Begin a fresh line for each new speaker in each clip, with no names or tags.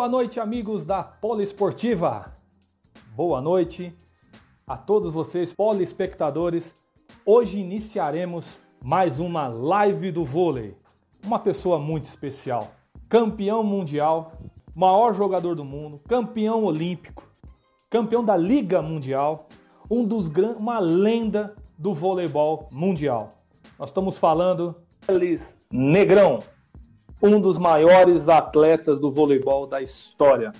Boa noite, amigos da Poliesportiva. Boa noite a todos vocês, polespectadores. Hoje iniciaremos mais uma live do vôlei. Uma pessoa muito especial, campeão mundial maior jogador do mundo, campeão olímpico, campeão da Liga Mundial, um dos uma lenda do voleibol mundial. Nós estamos falando Elis Negrão, um dos maiores atletas do voleibol da história.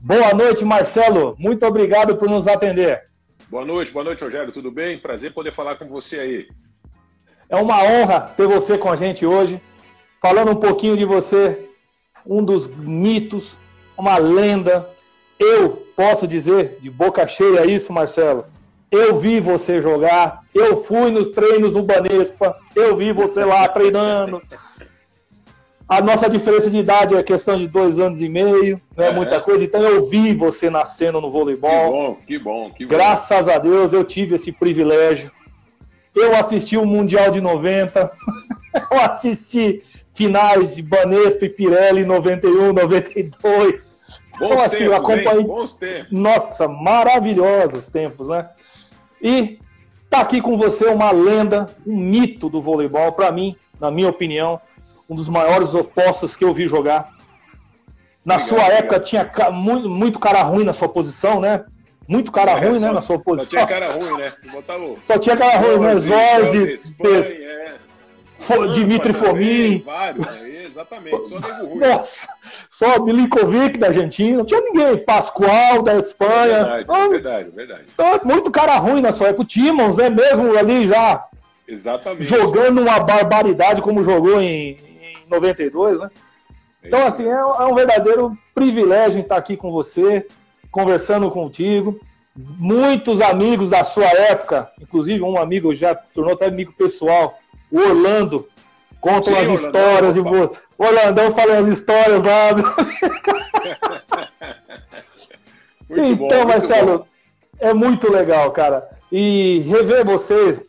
Boa noite, Marcelo. Muito obrigado por nos atender.
Boa noite, boa noite, Rogério. Tudo bem? Prazer poder falar com você aí.
É uma honra ter você com a gente hoje, falando um pouquinho de você um dos mitos, uma lenda. Eu posso dizer de boca cheia isso, Marcelo. Eu vi você jogar, eu fui nos treinos do Banespa, eu vi você lá treinando. A nossa diferença de idade é questão de dois anos e meio, não é, é muita coisa. Então eu vi você nascendo no voleibol. Que
bom, que bom, que
bom. Graças a Deus eu tive esse privilégio. Eu assisti o Mundial de 90, eu assisti finais de Banespa e Pirelli 91, 92.
Bons então, assim, tempos, acompanhei. Bons tempos.
Nossa, maravilhosos tempos, né? E tá aqui com você uma lenda, um mito do voleibol, para mim, na minha opinião, um dos maiores opostos que eu vi jogar. Na obrigado, sua época tinha muito, muito cara ruim na sua posição, né? Muito cara é, ruim, né, só, né, na sua posição.
Só tinha cara ruim, né? O...
Só tinha cara ruim, né? Zorzi. Dimitri Fomin.
Vários, exatamente, só nego ruim.
Nossa, só Milinkovic da Argentina, não tinha ninguém. Pascoal da Espanha.
É verdade, verdade, verdade.
Então, muito cara ruim na sua época. O Timons, né? Mesmo ali já.
Exatamente.
Jogando uma barbaridade como jogou em 92, né? Então, assim, é, é um verdadeiro privilégio estar aqui com você, conversando contigo muitos amigos da sua época, inclusive um amigo já tornou até amigo pessoal, o Orlando contam as histórias. Orlandão, o Orlandão fala as histórias lá. então, bom, Marcelo, bom. é muito legal, cara. E rever você,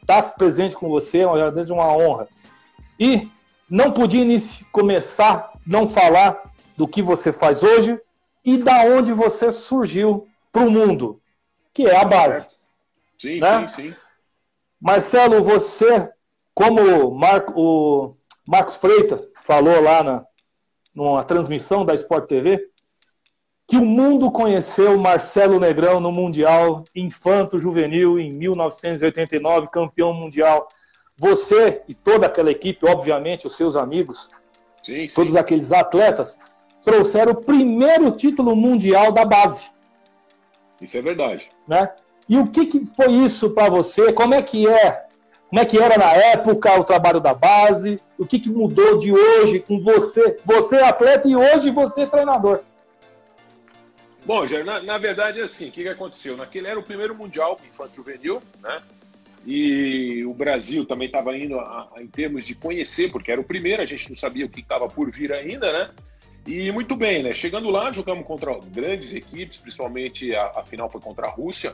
estar tá presente com você, é uma honra. E não podia começar não falar do que você faz hoje e da onde você surgiu para o mundo, que é a base.
Sim, né? sim, sim.
Marcelo, você como Marco, o Marcos Freitas falou lá na, numa transmissão da Sport TV, que o mundo conheceu Marcelo Negrão no Mundial Infanto Juvenil em 1989, campeão mundial. Você e toda aquela equipe, obviamente, os seus amigos, sim, sim. todos aqueles atletas, trouxeram o primeiro título mundial da base.
Isso é verdade.
Né? E o que, que foi isso para você? Como é que é como é que era na época o trabalho da base, o que, que mudou de hoje com você, você atleta e hoje você treinador.
Bom, Jair, na, na verdade é assim, o que, que aconteceu? Naquele era o primeiro Mundial infantil juvenil, né? E o Brasil também estava indo a, a, em termos de conhecer, porque era o primeiro, a gente não sabia o que estava por vir ainda, né? E muito bem, né? Chegando lá, jogamos contra grandes equipes, principalmente a, a final foi contra a Rússia,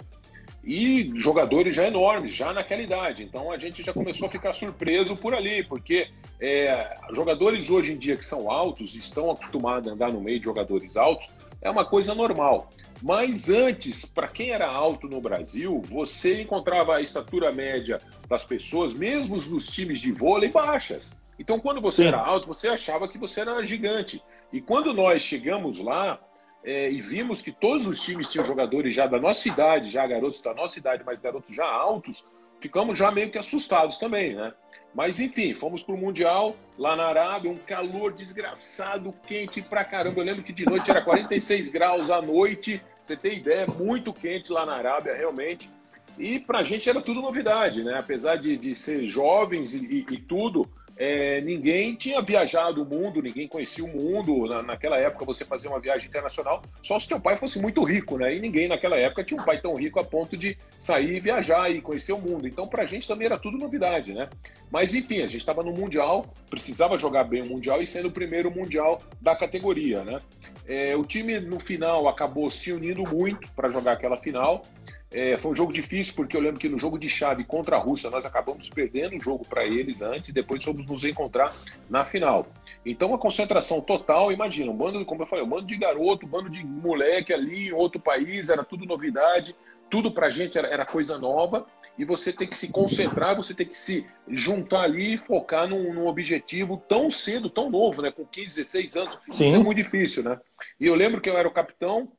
e jogadores já enormes, já naquela idade. Então a gente já começou a ficar surpreso por ali, porque é, jogadores hoje em dia que são altos, estão acostumados a andar no meio de jogadores altos, é uma coisa normal. Mas antes, para quem era alto no Brasil, você encontrava a estatura média das pessoas, mesmo nos times de vôlei, baixas. Então, quando você Sim. era alto, você achava que você era gigante. E quando nós chegamos lá, é, e vimos que todos os times tinham jogadores já da nossa idade, já garotos da nossa idade, mas garotos já altos, ficamos já meio que assustados também, né? Mas enfim, fomos para o Mundial lá na Arábia, um calor desgraçado, quente pra caramba. Eu lembro que de noite era 46 graus à noite, você tem ideia, muito quente lá na Arábia, realmente. E pra gente era tudo novidade, né? Apesar de, de ser jovens e, e, e tudo, é, ninguém tinha viajado o mundo, ninguém conhecia o mundo. Na, naquela época, você fazia uma viagem internacional só se teu pai fosse muito rico, né? E ninguém naquela época tinha um pai tão rico a ponto de sair e viajar e conhecer o mundo. Então, pra gente também era tudo novidade, né? Mas, enfim, a gente estava no Mundial, precisava jogar bem o Mundial e sendo o primeiro Mundial da categoria, né? É, o time, no final, acabou se unindo muito para jogar aquela final. É, foi um jogo difícil, porque eu lembro que no jogo de chave contra a Rússia nós acabamos perdendo o jogo para eles antes e depois fomos nos encontrar na final. Então, uma concentração total, imagina, um bando, como eu falei, um bando de garoto, um bando de moleque ali em outro país, era tudo novidade, tudo para a gente era, era, coisa nova e você tem que se concentrar, você tem que se juntar ali e focar num, num objetivo tão cedo, tão novo, né? Com 15, 16 anos. Sim. Isso é muito difícil, né? E eu lembro que eu era o capitão,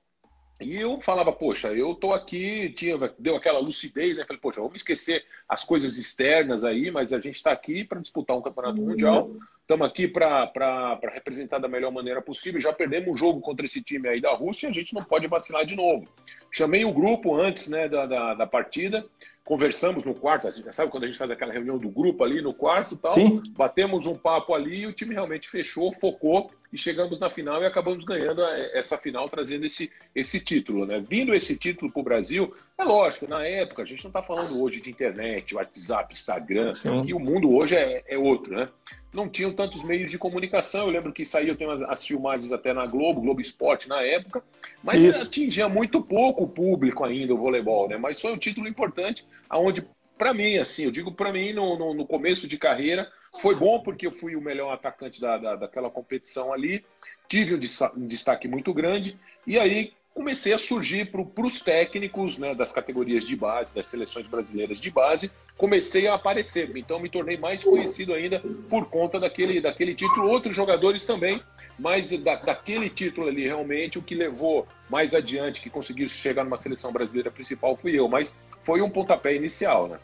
e eu falava, poxa, eu tô aqui, tinha, deu aquela lucidez, né? Falei, poxa, vamos esquecer as coisas externas aí, mas a gente está aqui para disputar um campeonato uhum. mundial, estamos aqui para representar da melhor maneira possível. Já perdemos um jogo contra esse time aí da Rússia e a gente não pode vacilar de novo. Chamei o grupo antes né, da, da, da partida, conversamos no quarto, assim, sabe quando a gente faz aquela reunião do grupo ali no quarto tal? Sim. Batemos um papo ali e o time realmente fechou, focou e chegamos na final e acabamos ganhando essa final, trazendo esse, esse título, né? Vindo esse título para o Brasil, é lógico, na época, a gente não está falando hoje de internet, WhatsApp, Instagram, Sim. e o mundo hoje é, é outro, né? não tinham tantos meios de comunicação. Eu lembro que eu tenho as, as filmagens até na Globo, Globo Esporte na época, mas isso. atingia muito pouco o público ainda o voleibol, né? Mas foi um título importante, aonde para mim, assim, eu digo para mim no, no, no, começo de carreira foi bom porque eu fui o melhor atacante da, da daquela competição ali, tive um destaque muito grande e aí comecei a surgir para os técnicos né, das categorias de base, das seleções brasileiras de base, comecei a aparecer. Então me tornei mais conhecido ainda por conta daquele, daquele título. Outros jogadores também, mas da, daquele título ali, realmente, o que levou mais adiante, que conseguiu chegar numa seleção brasileira principal, fui eu. Mas foi um pontapé inicial, né?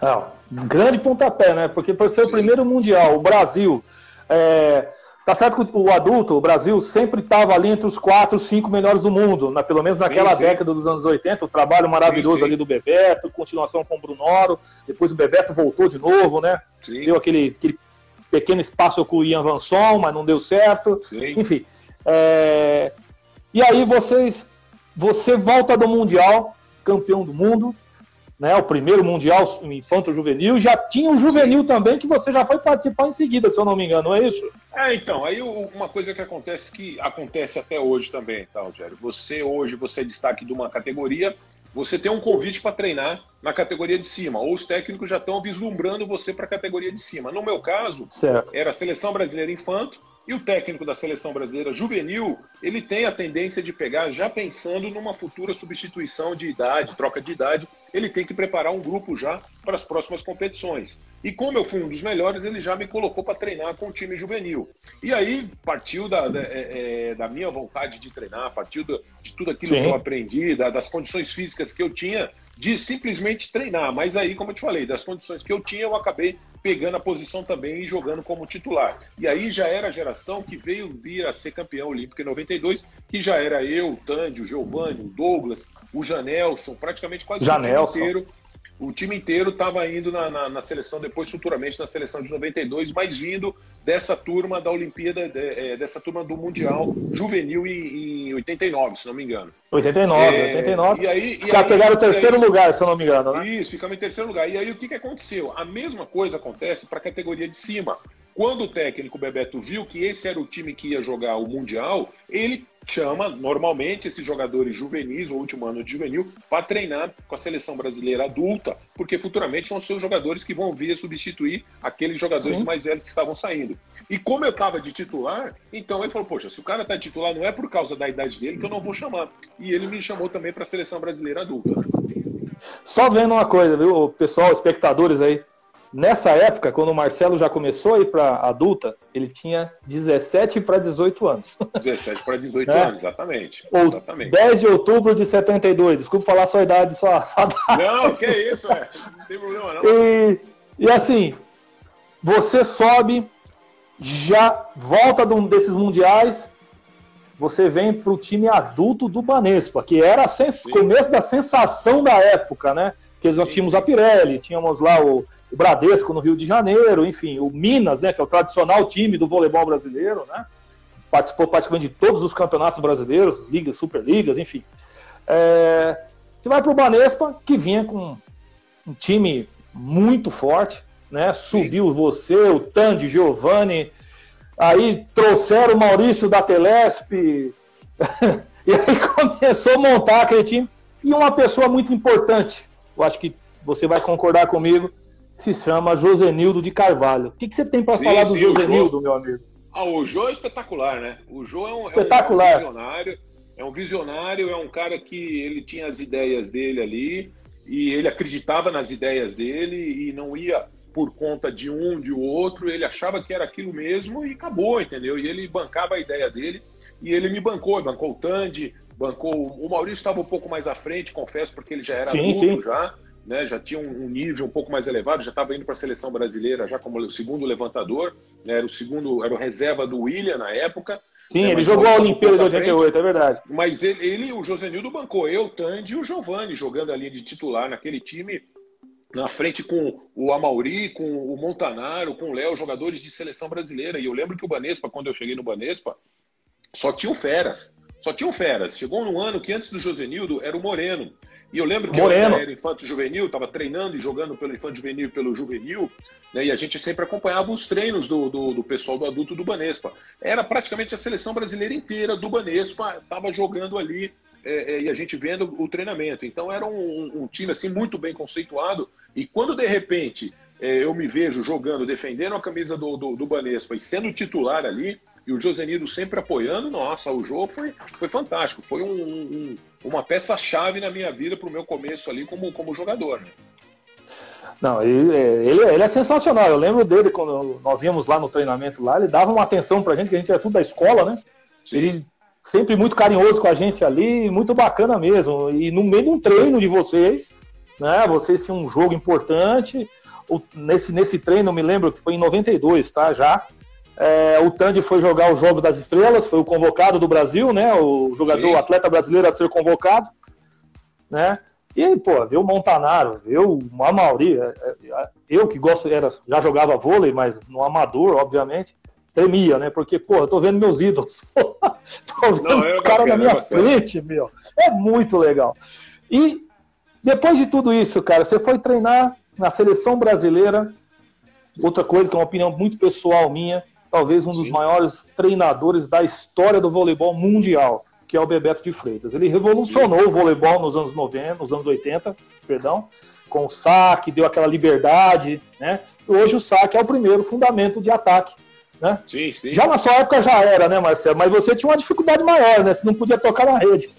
Não, grande pontapé, né? Porque foi ser o primeiro Mundial, o Brasil. É Tá certo que o adulto, o Brasil, sempre estava ali entre os quatro, cinco melhores do mundo, na, pelo menos naquela sim, sim. década dos anos 80, o trabalho maravilhoso sim, ali do Bebeto, continuação com o Brunoro, depois o Bebeto voltou de novo, né? Deu aquele, aquele pequeno espaço com o Ian Vanson, mas não deu certo. Enfim. É... E aí vocês, você volta do Mundial, campeão do mundo, né, o primeiro Mundial Infanto-Juvenil, já tinha o Juvenil também, que você já foi participar em seguida, se eu não me engano, não é isso?
É, então, aí uma coisa que acontece, que acontece até hoje também, tá, Rogério? Você hoje, você é destaque de uma categoria, você tem um convite para treinar na categoria de cima, ou os técnicos já estão vislumbrando você para a categoria de cima. No meu caso, certo. era a Seleção Brasileira Infanto, e o técnico da seleção brasileira juvenil, ele tem a tendência de pegar já pensando numa futura substituição de idade, troca de idade, ele tem que preparar um grupo já para as próximas competições. E como eu fui um dos melhores, ele já me colocou para treinar com o time juvenil. E aí partiu da, da, é, é da minha vontade de treinar, partiu de tudo aquilo Sim. que eu aprendi, da, das condições físicas que eu tinha, de simplesmente treinar. Mas aí, como eu te falei, das condições que eu tinha, eu acabei pegando a posição também e jogando como titular. E aí já era a geração que veio vir a ser campeão olímpico em 92, que já era eu, o Tandy, o Giovanni, o Douglas, o Janelson, praticamente quase
Janelson.
o time inteiro o time inteiro estava indo na, na, na, seleção, depois futuramente na seleção de 92, mas vindo dessa turma da Olimpíada, de, é, dessa turma do Mundial Juvenil em, em 89, se não me engano.
89, é, 89. E aí, e Já aí, pegaram o terceiro aí, lugar, se eu não me engano, né?
Isso, ficamos em terceiro lugar. E aí o que, que aconteceu? A mesma coisa acontece para a categoria de cima. Quando o técnico Bebeto viu que esse era o time que ia jogar o Mundial, ele chama normalmente esses jogadores juvenis, o último ano de juvenil, para treinar com a seleção brasileira adulta, porque futuramente vão ser os jogadores que vão vir a substituir aqueles jogadores Sim. mais velhos que estavam saindo. E como eu estava de titular, então ele falou: Poxa, se o cara está titular, não é por causa da idade dele que eu não vou chamar. E ele me chamou também para a seleção brasileira adulta.
Só vendo uma coisa, viu, pessoal, espectadores aí. Nessa época, quando o Marcelo já começou a ir para adulta, ele tinha 17 para 18 anos.
17 para 18 né? anos, exatamente.
Ou exatamente. 10 de outubro de 72. Desculpa falar sua idade, sua,
sua Não, que isso, é. Não tem problema, não.
E, e assim, você sobe, já volta de um desses mundiais, você vem para o time adulto do Banespa, que era o começo da sensação da época, né? Porque nós tínhamos a Pirelli, tínhamos lá o o Bradesco no Rio de Janeiro, enfim, o Minas, né, que é o tradicional time do voleibol brasileiro, né? Participou praticamente de todos os campeonatos brasileiros, ligas, superligas, enfim. É, você vai para o Banespa, que vinha com um time muito forte, né? Subiu Sim. você, o Tandy, Giovanni, aí trouxeram o Maurício da Telesp, e aí começou a montar aquele time. E uma pessoa muito importante, eu acho que você vai concordar comigo, se chama Josenildo de Carvalho. O que, que você tem para falar do Josenildo, meu amigo?
Ah, o Jô é espetacular, né? O Jô é um, espetacular. É um visionário, é um visionário, é um cara que ele tinha as ideias dele ali e ele acreditava nas ideias dele e não ia por conta de um, de outro, ele achava que era aquilo mesmo e acabou, entendeu? E ele bancava a ideia dele e ele me bancou, bancou o Tandy, bancou. O Maurício estava um pouco mais à frente, confesso, porque ele já era sim, adulto sim. já né, já tinha um, nível um pouco mais elevado, já estava indo para a seleção brasileira já como o segundo levantador, né, era o segundo, era o reserva do William na época.
Sim, né, ele jogou a Olimpíada de 88, é verdade.
Mas ele, ele o Josenildo bancou eu, o Tandy e o Giovani jogando ali de titular naquele time, na frente com o Amauri, com o Montanaro, com o Léo, jogadores de seleção brasileira. E eu lembro que o Banespa, quando eu cheguei no Banespa, só tinha o Feras. Só tinha o Feras. Chegou num ano que antes do Josenildo era o Moreno. E eu lembro que
Moreno.
eu era infanto juvenil, estava treinando e jogando pelo infanto juvenil e pelo juvenil, né, e a gente sempre acompanhava os treinos do, do, do, pessoal do adulto do Banespa. Era praticamente a seleção brasileira inteira do Banespa, estava jogando ali é, é, e a gente vendo o treinamento. Então era um, um, time assim muito bem conceituado. E quando de repente é, eu me vejo jogando, defendendo a camisa do, do, do Banespa e sendo titular ali, e o Josenildo sempre apoiando, nossa, o jogo foi, foi fantástico. Foi um, um, uma peça-chave na minha vida para o meu começo ali como, como jogador. Né?
Não, ele, ele, ele, é sensacional. Eu lembro dele quando nós íamos lá no treinamento lá, ele dava uma atenção pra gente, que a gente era tudo da escola, né? Sim. Ele sempre muito carinhoso com a gente ali, muito bacana mesmo. E no meio de um treino de vocês, né? Vocês tinham um jogo importante. O, nesse, nesse treino, eu me lembro que foi em 92, tá? Já. É, o Tandy foi jogar o Jogo das Estrelas, foi o convocado do Brasil, né? O jogador, o atleta brasileiro a ser convocado, né? E aí, pô, ver o Montanaro, ver o Amauri, é, é, eu que gosto, era, já jogava vôlei, mas no amador, obviamente, tremia, né? Porque, pô, eu tô vendo meus ídolos, tô vendo Não, os caras na minha é frente, meu. É muito legal. E depois de tudo isso, cara, você foi treinar na seleção brasileira, outra coisa que é uma opinião muito pessoal minha, talvez um dos Sim. maiores treinadores da história do voleibol mundial, que é o Bebeto de Freitas. Ele revolucionou Sim. o voleibol nos anos 90, nos anos 80, perdão, com o saque, deu aquela liberdade, né? E hoje o saque é o primeiro fundamento de ataque, né?
Sim, sim.
Já na sua época já era, né, Marcelo? Mas você tinha uma dificuldade maior, né? Você não podia tocar na rede.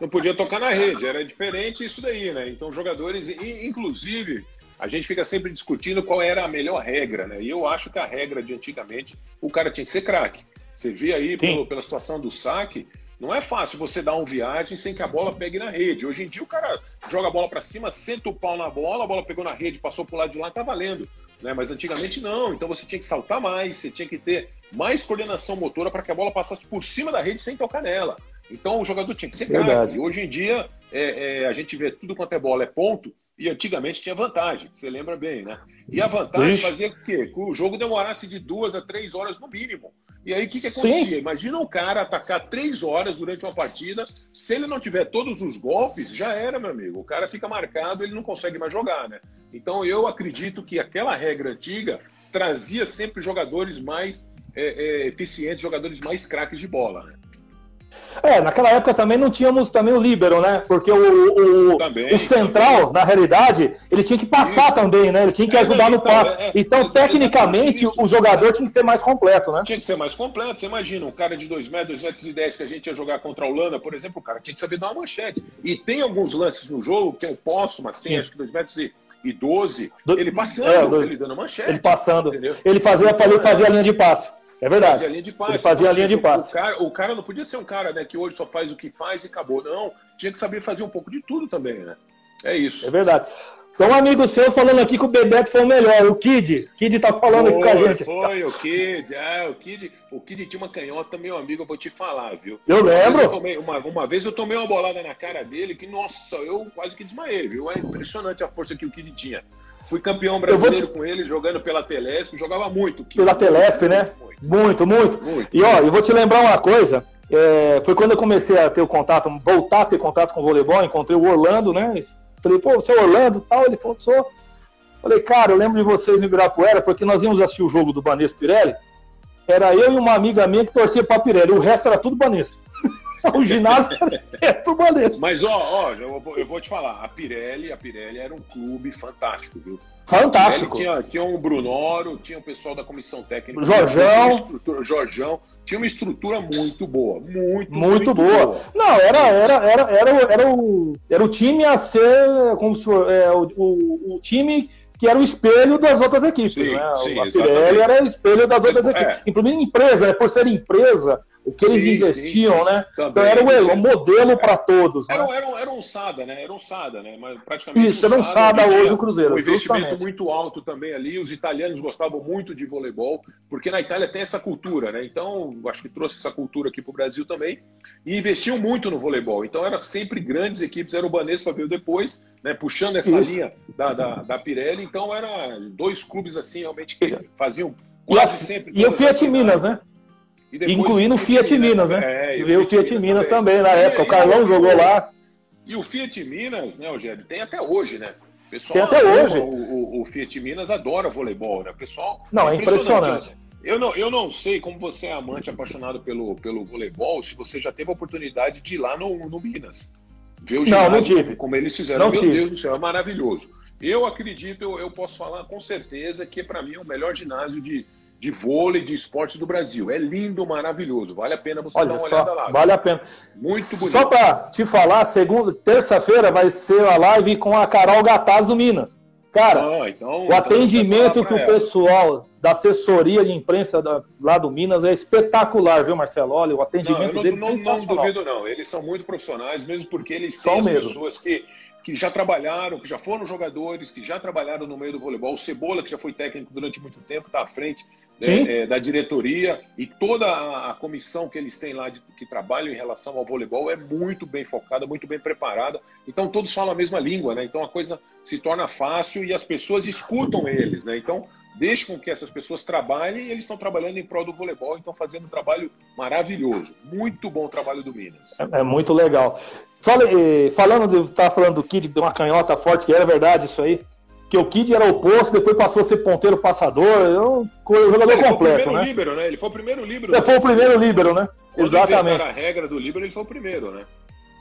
Não podia tocar na rede, era diferente isso daí, né? Então, jogadores, inclusive, a gente fica sempre discutindo qual era a melhor regra, né? E eu acho que a regra de antigamente, o cara tinha que ser craque. Você vê aí pelo, pela situação do saque, não é fácil você dar um viagem sem que a bola pegue na rede. Hoje em dia o cara joga a bola para cima, senta o pau na bola, a bola pegou na rede, passou pro lado de lá, tá valendo. Né? Mas antigamente não, então você tinha que saltar mais, você tinha que ter mais coordenação motora para que a bola passasse por cima da rede sem tocar nela. Então o jogador tinha que ser craque. E hoje em dia é, é, a gente vê tudo quanto é bola é ponto, e antigamente tinha vantagem, você lembra bem, né? E a vantagem Ixi. fazia o quê? Que o jogo demorasse de duas a três horas no mínimo. E aí o que, que acontecia? Sim. Imagina um cara atacar três horas durante uma partida, se ele não tiver todos os golpes, já era, meu amigo. O cara fica marcado, ele não consegue mais jogar, né? Então eu acredito que aquela regra antiga trazia sempre jogadores mais é, é, eficientes, jogadores mais craques de bola, né?
É, naquela época também não tínhamos também o líbero, né? Porque o, o, também, o central, também. na realidade, ele tinha que passar Isso. também, né? Ele tinha que é, ajudar no então, passe. É, é, então, tecnicamente, o jogador tinha que ser mais completo, né?
Tinha que ser mais completo. Você imagina, um cara de 2 metros, 2 metros e 10 que a gente ia jogar contra a Holanda, por exemplo, o cara tinha que saber dar uma manchete. E tem alguns lances no jogo, tem o Poço, mas tem Sim. acho que 2 metros e e 12, do... ele passando, é, do... ele dando manchete.
Ele passando. Entendeu? Ele fazia, ele fazia a linha de passe. É verdade. Fazia a linha de passe. Ele fazia a linha de passe.
O cara, o cara não podia ser um cara né, que hoje só faz o que faz e acabou. Não, tinha que saber fazer um pouco de tudo também, né? É isso.
É verdade. Então, um amigo seu falando aqui que o Bebeto foi o melhor, o Kid. Kid tá falando foi, aqui com a gente.
Foi, o Kid. É, o Kid, o Kid tinha uma canhota, meu amigo, eu vou te falar, viu?
Eu lembro. Eu
tomei, uma, uma vez eu tomei uma bolada na cara dele que, nossa, eu quase que desmaiei, viu? É impressionante a força que o Kid tinha. Fui campeão brasileiro te... com ele, jogando pela Telesp, jogava muito.
Pela Telesp, né? Muito, muito, muito. E ó, eu vou te lembrar uma coisa. É, foi quando eu comecei a ter o contato, voltar a ter contato com o voleibol, encontrei o Orlando, né? Falei, pô, você é Orlando tal? Ele falou, sou. Falei, cara, eu lembro de vocês no Ibirapuera, porque nós íamos assistir o jogo do Banesco Pirelli. Era eu e uma amiga minha que torcia pra Pirelli, o resto era tudo Banesco. o ginásio
é pro Banesco. Mas, ó, ó eu, eu, vou te falar, a Pirelli, a Pirelli era um clube fantástico, viu?
Fantástico.
Tinha, tinha um Brunoro, tinha o pessoal da comissão técnica.
Jorjão.
Jorjão. Tinha uma estrutura muito boa. Muito,
muito, muito boa. boa. Não, era, era, era, era, era, o, era o time a ser como se for, é, o, o, o time que era o espelho das outras equipes. Sim, né? sim, a Pirelli era o espelho das outras é, equipes. Inclusive empresa, né? por ser empresa, o que eles sim, investiam, sim, né? Também, então era o, o modelo para todos.
Era, né? era, era um SADA, né? Era um SADA, né? Mas praticamente
Isso, um era um SADA, SADA hoje o Cruzeiro. Um
investimento justamente. muito alto também ali. Os italianos gostavam muito de voleibol, porque na Itália tem essa cultura, né? Então, acho que trouxe essa cultura aqui para o Brasil também. E investiam muito no voleibol. Então, era sempre grandes equipes. Era o Banespa veio depois, né? Puxando essa Isso. linha da, da, da Pirelli. Então, era dois clubes assim, realmente, que faziam quase
e
sempre.
E o Fiat Minas, né? Incluindo o Fiat, Minas, né? É, e, o Fiat, Fiat Minas, também. também, na época. o Carlão jogou lá.
E o Fiat Minas, né, Rogério, tem até hoje, né?
O pessoal tem até hoje. O,
o, o, Fiat Minas adora voleibol, né? O pessoal.
Não, é impressionante. impressionante.
Eu não, eu não sei como você é amante, apaixonado pelo, pelo voleibol, se você já teve a oportunidade de ir lá no, no Minas. Ver o ginásio, não, não tive. como eles fizeram.
Não
Meu
tive.
Deus do céu, é maravilhoso. Eu acredito, eu, eu posso falar com certeza que para mim é o melhor ginásio de, de vôlei, de esportes do Brasil. É lindo, maravilhoso. Vale a pena você
Olha
dar uma
só,
olhada lá.
Vale a pena.
Muito bonito.
Só para te falar, segunda, terça-feira vai ser a live com a Carol Gataz do Minas. Cara, ah, então, o então atendimento que o pessoal da assessoria de imprensa da, lá do Minas é espetacular, viu, Marcelo? Olha, o atendimento não, deles
não,
é sensacional.
Não duvido, não. Eles são muito profissionais, mesmo porque eles têm as pessoas que que já trabalharam, que já foram jogadores, que já trabalharam no meio do voleibol. O Cebola, que já foi técnico durante muito tempo, está à frente né, é, da diretoria e toda a, a, comissão que eles têm lá de, que trabalham em relação ao voleibol é muito bem focada, muito bem preparada. Então todos falam a mesma língua, né? Então a coisa se torna fácil e as pessoas escutam eles, né? Então deixe com que essas pessoas trabalhem e eles estão trabalhando em prol do voleibol, então fazendo um trabalho maravilhoso. Muito bom o trabalho do Minas.
É, é muito legal. falando, de, tá falando do Kid, de uma canhota forte, que era verdade isso aí. Que o Kid era oposto, depois passou a ser ponteiro passador. Eu, jogador ele completo, foi o
né?
Líbero,
né? Ele foi o primeiro líbero.
Ele foi o primeiro líbero, né?
Quando
Exatamente.
a regra do líbero, ele foi o primeiro, né?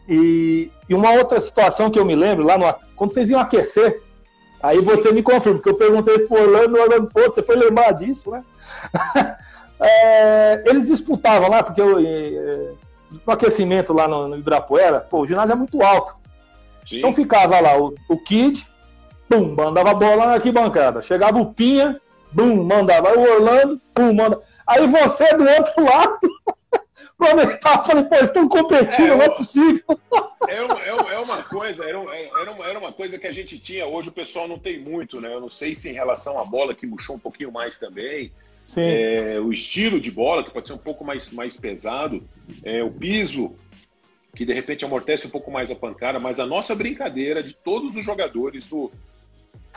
E, e uma outra situação que eu me lembro, lá no, quando vocês iam aquecer, Aí você me confirma, porque eu perguntei pro Orlando, o Orlando, pô, você foi lembrar disso, né? é, eles disputavam lá, porque eu, é, no aquecimento lá no, no Ibirapuera, pô, o ginásio é muito alto. Sim. Então ficava lá o, o Kid, bum, mandava a bola na arquibancada. Chegava o Pinha, bum, mandava o Orlando, bum, manda. Aí você do outro lado eu estava, falei, pô, estão competindo, é, não é possível.
É, é, é uma coisa, era, era, uma, era uma coisa que a gente tinha, hoje o pessoal não tem muito, né? Eu não sei se em relação à bola, que murchou um pouquinho mais também. É, o estilo de bola, que pode ser um pouco mais, mais pesado, é, o piso, que de repente amortece um pouco mais a pancada, mas a nossa brincadeira de todos os jogadores do,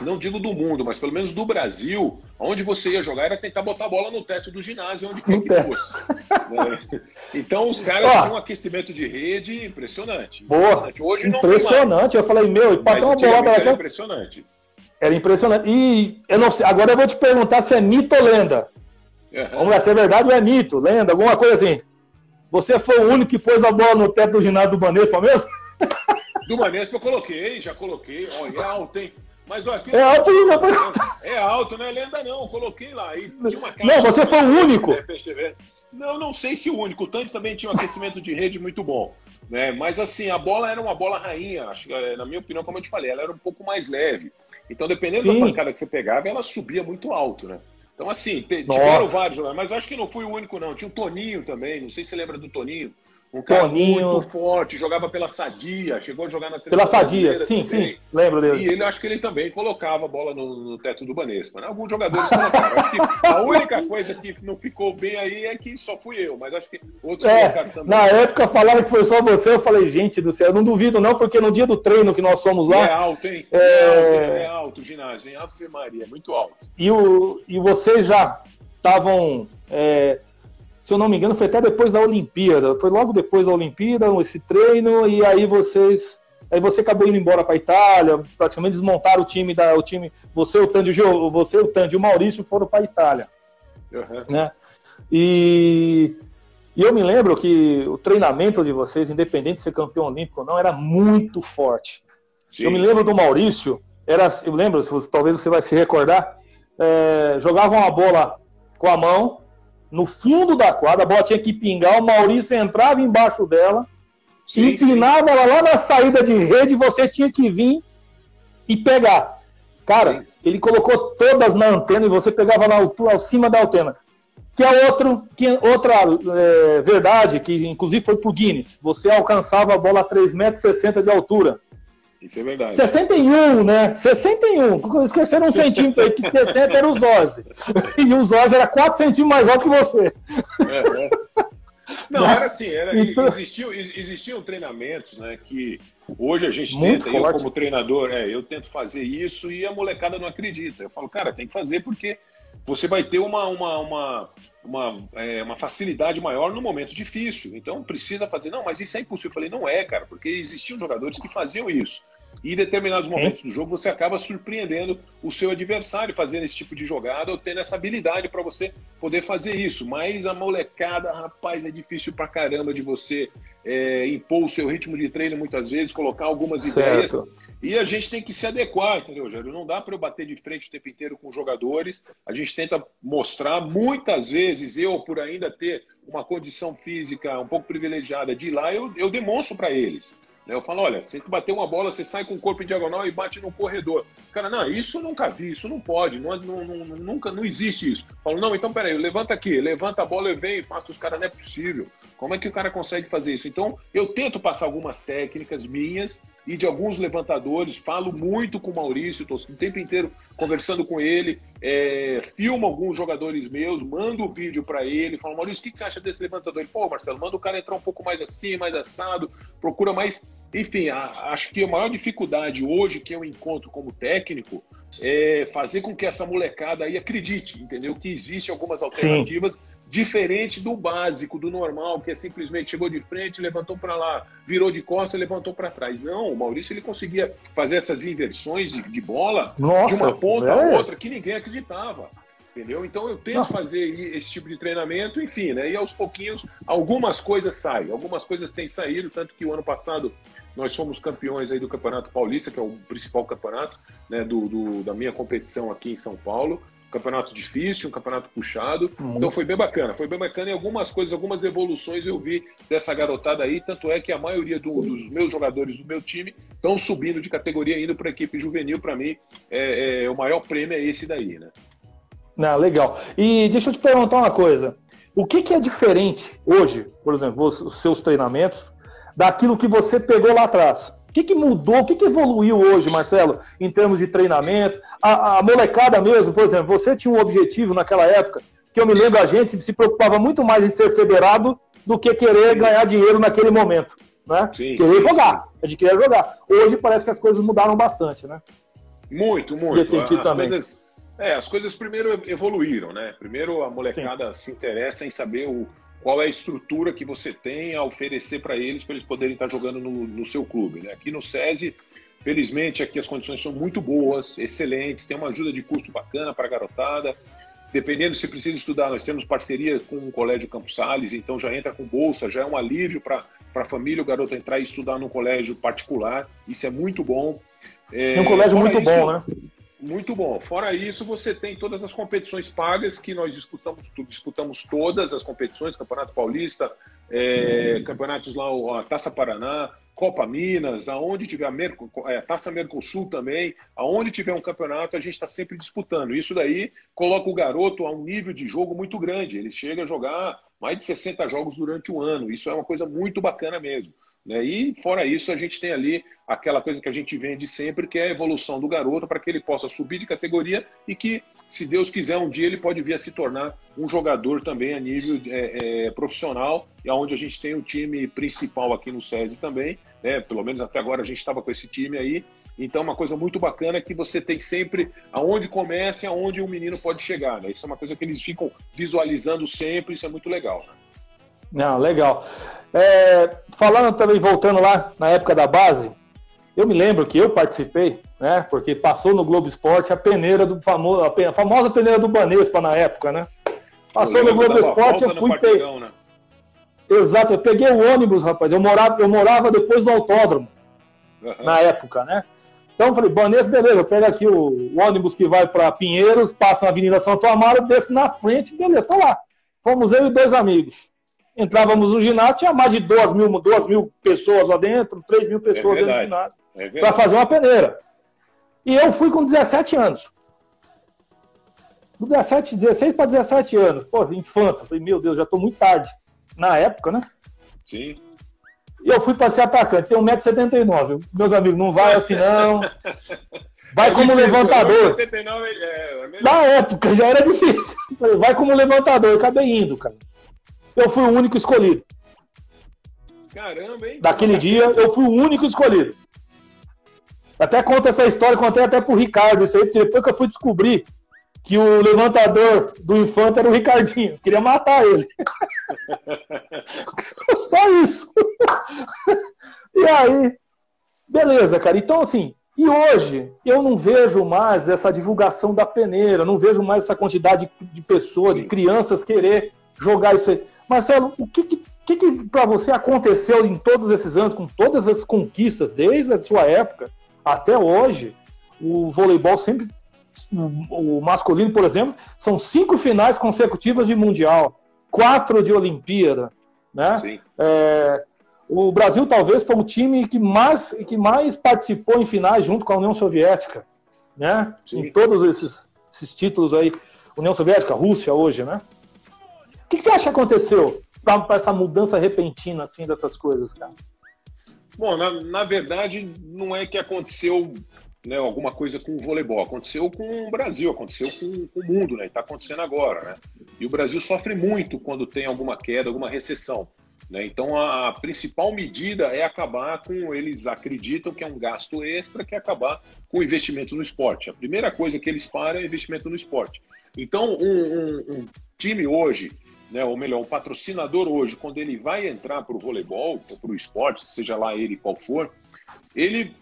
não digo do mundo, mas pelo menos do Brasil, onde você ia jogar era tentar botar a bola no teto do ginásio, onde quer que fosse. Né? Então os caras tinham um aquecimento de rede impressionante.
Boa. Hoje impressionante. Eu falei, meu, e para uma bola
era impressionante.
Era impressionante. E eu não sei, agora eu vou te perguntar se é mito ou lenda. Uhum. Vamos lá, se é verdade ou é mito, lenda, alguma coisa assim. Você foi o único que pôs a bola no teto do ginásio do Banespa mesmo?
Do Banespa eu coloquei, já coloquei. Olha, é alto, hein? Mas ó, aqui,
é alto,
é, é alto, não é lenda não. Coloquei lá. E
tinha uma não, você foi o único.
Né, não, não sei se o único. O Tanque também tinha um aquecimento de rede muito bom. Né? Mas assim, a bola era uma bola rainha. Acho, é, na minha opinião, como eu te falei, ela era um pouco mais leve. Então, dependendo Sim. da pancada que você pegava, ela subia muito alto, né? Então, assim, tiveram vários, mas acho que não fui o único, não. Tinha o Toninho também, não sei se você lembra do Toninho. Um cara Toninho. muito forte, jogava pela Sadia, chegou a jogar na.
Pela Sadia, sim, também. sim, lembro dele.
E ele acho que ele também colocava a bola no, no teto do Banespa. Né? Alguns jogadores colocaram. acho que a única coisa que não ficou bem aí é que só fui eu, mas acho que outros
é, colocaram também. Na época falaram que foi só você, eu falei, gente do céu, eu não duvido não, porque no dia do treino que nós fomos lá.
É alto, hein? É, é, é alto o ginásio, hein? Ave Maria, muito alto.
E, o, e vocês já estavam. É, se eu não me engano, foi até depois da Olimpíada. Foi logo depois da Olimpíada, esse treino, e aí vocês. Aí você acabou indo embora para a Itália, praticamente desmontaram o time da. O time, você, o Tandy, você, o Tandy e o Maurício foram para a Itália. Uhum. Né? E, e eu me lembro que o treinamento de vocês, independente de ser campeão olímpico ou não, era muito forte. Sim. Eu me lembro do Maurício, era, eu lembro, talvez você vai se recordar, é, jogavam a bola com a mão, no fundo da quadra, a bola tinha que pingar, o Maurício entrava embaixo dela, sim, inclinava ela lá na saída de rede, você tinha que vir e pegar. Cara, sim. ele colocou todas na antena e você pegava na altura, acima da antena. Que é outro, que é outra é, verdade, que inclusive foi pro Guinness. Você alcançava a bola a 3,60 metros de altura.
Isso é verdade.
61, né? 61. Esqueceram um centímetro aí, que 60 era o Zose. E o Zose era 4 centímetros mais alto que você. É,
é. Não, era assim, era, então... existiam, existiam treinamentos, né, que hoje a gente Muito tenta, forte. eu como treinador, é, eu tento fazer isso e a molecada não acredita. Eu falo, cara, tem que fazer porque você vai ter uma, uma, uma, uma, é, uma facilidade maior no momento difícil. Então precisa fazer. Não, mas isso é impossível. Eu falei, não é, cara, porque existiam jogadores que faziam isso. E em determinados momentos do jogo você acaba surpreendendo o seu adversário fazendo esse tipo de jogada ou tendo essa habilidade para você poder fazer isso. Mas a molecada, rapaz, é difícil pra caramba de você é, impor o seu ritmo de treino muitas vezes, colocar algumas certo. ideias. E a gente tem que se adequar, entendeu, Jair? Não dá para eu bater de frente o tempo inteiro com jogadores. A gente tenta mostrar, muitas vezes, eu, por ainda ter uma condição física um pouco privilegiada de ir lá, eu, eu demonstro para eles. Né? Eu falo, olha, você bater uma bola, você sai com o corpo em diagonal e bate no corredor. Cara, não, isso eu nunca vi, isso não pode, não, não, não, nunca, não existe isso. Eu falo, não, então peraí, levanta aqui, levanta a bola, eu venho e faço os caras, não é possível. Como é que o cara consegue fazer isso? Então, eu tento passar algumas técnicas minhas e de alguns levantadores, falo muito com o Maurício, estou o tempo inteiro conversando com ele, é, filmo alguns jogadores meus, mando o vídeo para ele, falo, Maurício, o que, que, você acha desse levantador? Ele, pô, Marcelo, manda o cara entrar um pouco mais assim, mais assado, procura mais. Enfim, a, acho que a maior dificuldade hoje que eu encontro como técnico é fazer com que essa molecada aí acredite, entendeu? Que existe algumas alternativas. Sim diferente do básico, do normal, que é simplesmente chegou de frente, levantou para lá, virou de costas, levantou para trás. Não, o Maurício ele conseguia fazer essas inversões de, de bola Nossa, de uma ponta é. a outra que ninguém acreditava. Entendeu? Então eu tento Não. fazer esse tipo de treinamento, enfim, né? E aos pouquinhos algumas coisas saem, algumas coisas têm saído, tanto que o ano passado nós fomos campeões aí do Campeonato Paulista, que é o principal campeonato né, do, do da minha competição aqui em São Paulo campeonato difícil, um campeonato puxado. Uhum. Então foi bem bacana, foi bem bacana e algumas coisas, algumas evoluções eu vi dessa garotada aí. Tanto é que a maioria do, dos meus jogadores do meu time estão subindo de categoria, indo para a equipe juvenil. Para mim, é, é, o maior prêmio é esse daí, né?
Não, legal. E deixa eu te perguntar uma coisa. O que, que é diferente hoje, por exemplo, os seus treinamentos, daquilo que você pegou lá atrás? O que, que mudou, o que, que evoluiu hoje, Marcelo, em termos de treinamento? A, a, molecada mesmo, por exemplo, você tinha um objetivo naquela época, que eu me lembro, a gente se preocupava muito mais em ser federado do que querer ganhar dinheiro naquele momento. Né? Sim, querer sim, jogar, sim. é de querer jogar. Hoje parece que as coisas mudaram bastante, né?
Muito, muito. Nesse sentido as também. Coisas, é, as coisas primeiro evoluíram, né? Primeiro a molecada se interessa em saber o, qual é a estrutura que você tem a oferecer para eles, para eles poderem estar jogando no, no seu clube. Né? Aqui no SESI, felizmente, aqui as condições são muito boas, excelentes, tem uma ajuda de custo bacana para a garotada. Dependendo se precisa estudar, nós temos parceria com o Colégio Campos Sales, então já entra com bolsa, já é um alívio para a família o garoto entrar e estudar num colégio particular, isso é muito bom.
É um colégio muito isso, bom, né?
Muito bom. Fora isso, você tem todas as competições pagas que nós disputamos, disputamos todas as competições, Campeonato Paulista, é, campeonatos lá, a Taça Paraná, Copa Minas, aonde tiver a Merco, é, Taça Mercosul também, aonde tiver um campeonato, a gente está sempre disputando. Isso daí coloca o garoto a um nível de jogo muito grande. Ele chega a jogar mais de 60 jogos durante o ano. Isso é uma coisa muito bacana mesmo. Né? E fora isso, a gente tem ali aquela coisa que a gente vende sempre, que é a evolução do garoto para que ele possa subir de categoria e que, se Deus quiser, um dia ele pode vir a se tornar um jogador também a nível é, é, profissional, e aonde a gente tem o time principal aqui no SESI também, né? pelo menos até agora a gente estava com esse time aí. Então, uma coisa muito bacana é que você tem sempre aonde começa e aonde o menino pode chegar. Né? Isso é uma coisa que eles ficam visualizando sempre, isso é muito legal. Né?
Não, legal. É, falando também, voltando lá na época da base, eu me lembro que eu participei, né? Porque passou no Globo Esporte a peneira do famoso, a famosa peneira do Banespa na época, né? Passou no Globo Esporte, eu fui pegar. Né? Exato, eu peguei o ônibus, rapaz. Eu morava, eu morava depois do autódromo, uhum. na época, né? Então eu falei, Banespa, beleza, eu pego aqui o, o ônibus que vai para Pinheiros, passa na Avenida Santo Amaro, desço na frente, beleza, tô lá. Fomos eu e dois amigos entrávamos no ginásio, tinha mais de 2 mil, 2 mil pessoas lá dentro, 3 mil pessoas é dentro do ginásio, é para fazer uma peneira. E eu fui com 17 anos. 17, 16 para 17 anos. Pô, infanta. Falei, meu Deus, já estou muito tarde. Na época, né?
Sim.
E eu fui para ser atacante. Tenho 1,79m. Meus amigos, não vai assim não. Vai é como levantador. 79, é, é Na época já era difícil. Vai como levantador. Eu acabei indo, cara eu fui o único escolhido.
Caramba, hein?
Daquele dia, eu fui o único escolhido. Até conta essa história, contei até pro Ricardo isso aí, porque depois que eu fui descobrir que o levantador do Infante era o Ricardinho. Eu queria matar ele. Só isso. e aí, beleza, cara. Então, assim, e hoje eu não vejo mais essa divulgação da peneira, não vejo mais essa quantidade de pessoas, de crianças querer jogar isso aí. Marcelo, o que, que, que para você aconteceu em todos esses anos, com todas as conquistas, desde a sua época até hoje? O voleibol sempre. O, masculino, por exemplo, são cinco finais consecutivas de Mundial, quatro de Olimpíada. Né? É, o Brasil talvez foi o time que mais, que mais participou em finais junto com a União Soviética. Né? Em todos esses, esses títulos aí. União Soviética, Rússia hoje, né? O que, que você acha que aconteceu para essa mudança repentina assim dessas coisas, cara?
Bom, na, na verdade, não é que aconteceu né, alguma coisa com o voleibol. Aconteceu com o Brasil, aconteceu com, com o mundo, né? Está acontecendo agora, né? E o Brasil sofre muito quando tem alguma queda, alguma recessão. Né? Então a principal medida é acabar com eles acreditam que é um gasto extra, que é acabar com o investimento no esporte. A primeira coisa que eles param é investimento no esporte. Então um, um, um time hoje né, ou melhor, o patrocinador hoje, quando ele vai entrar para o voleibol, ou para o esporte, seja lá ele qual for, ele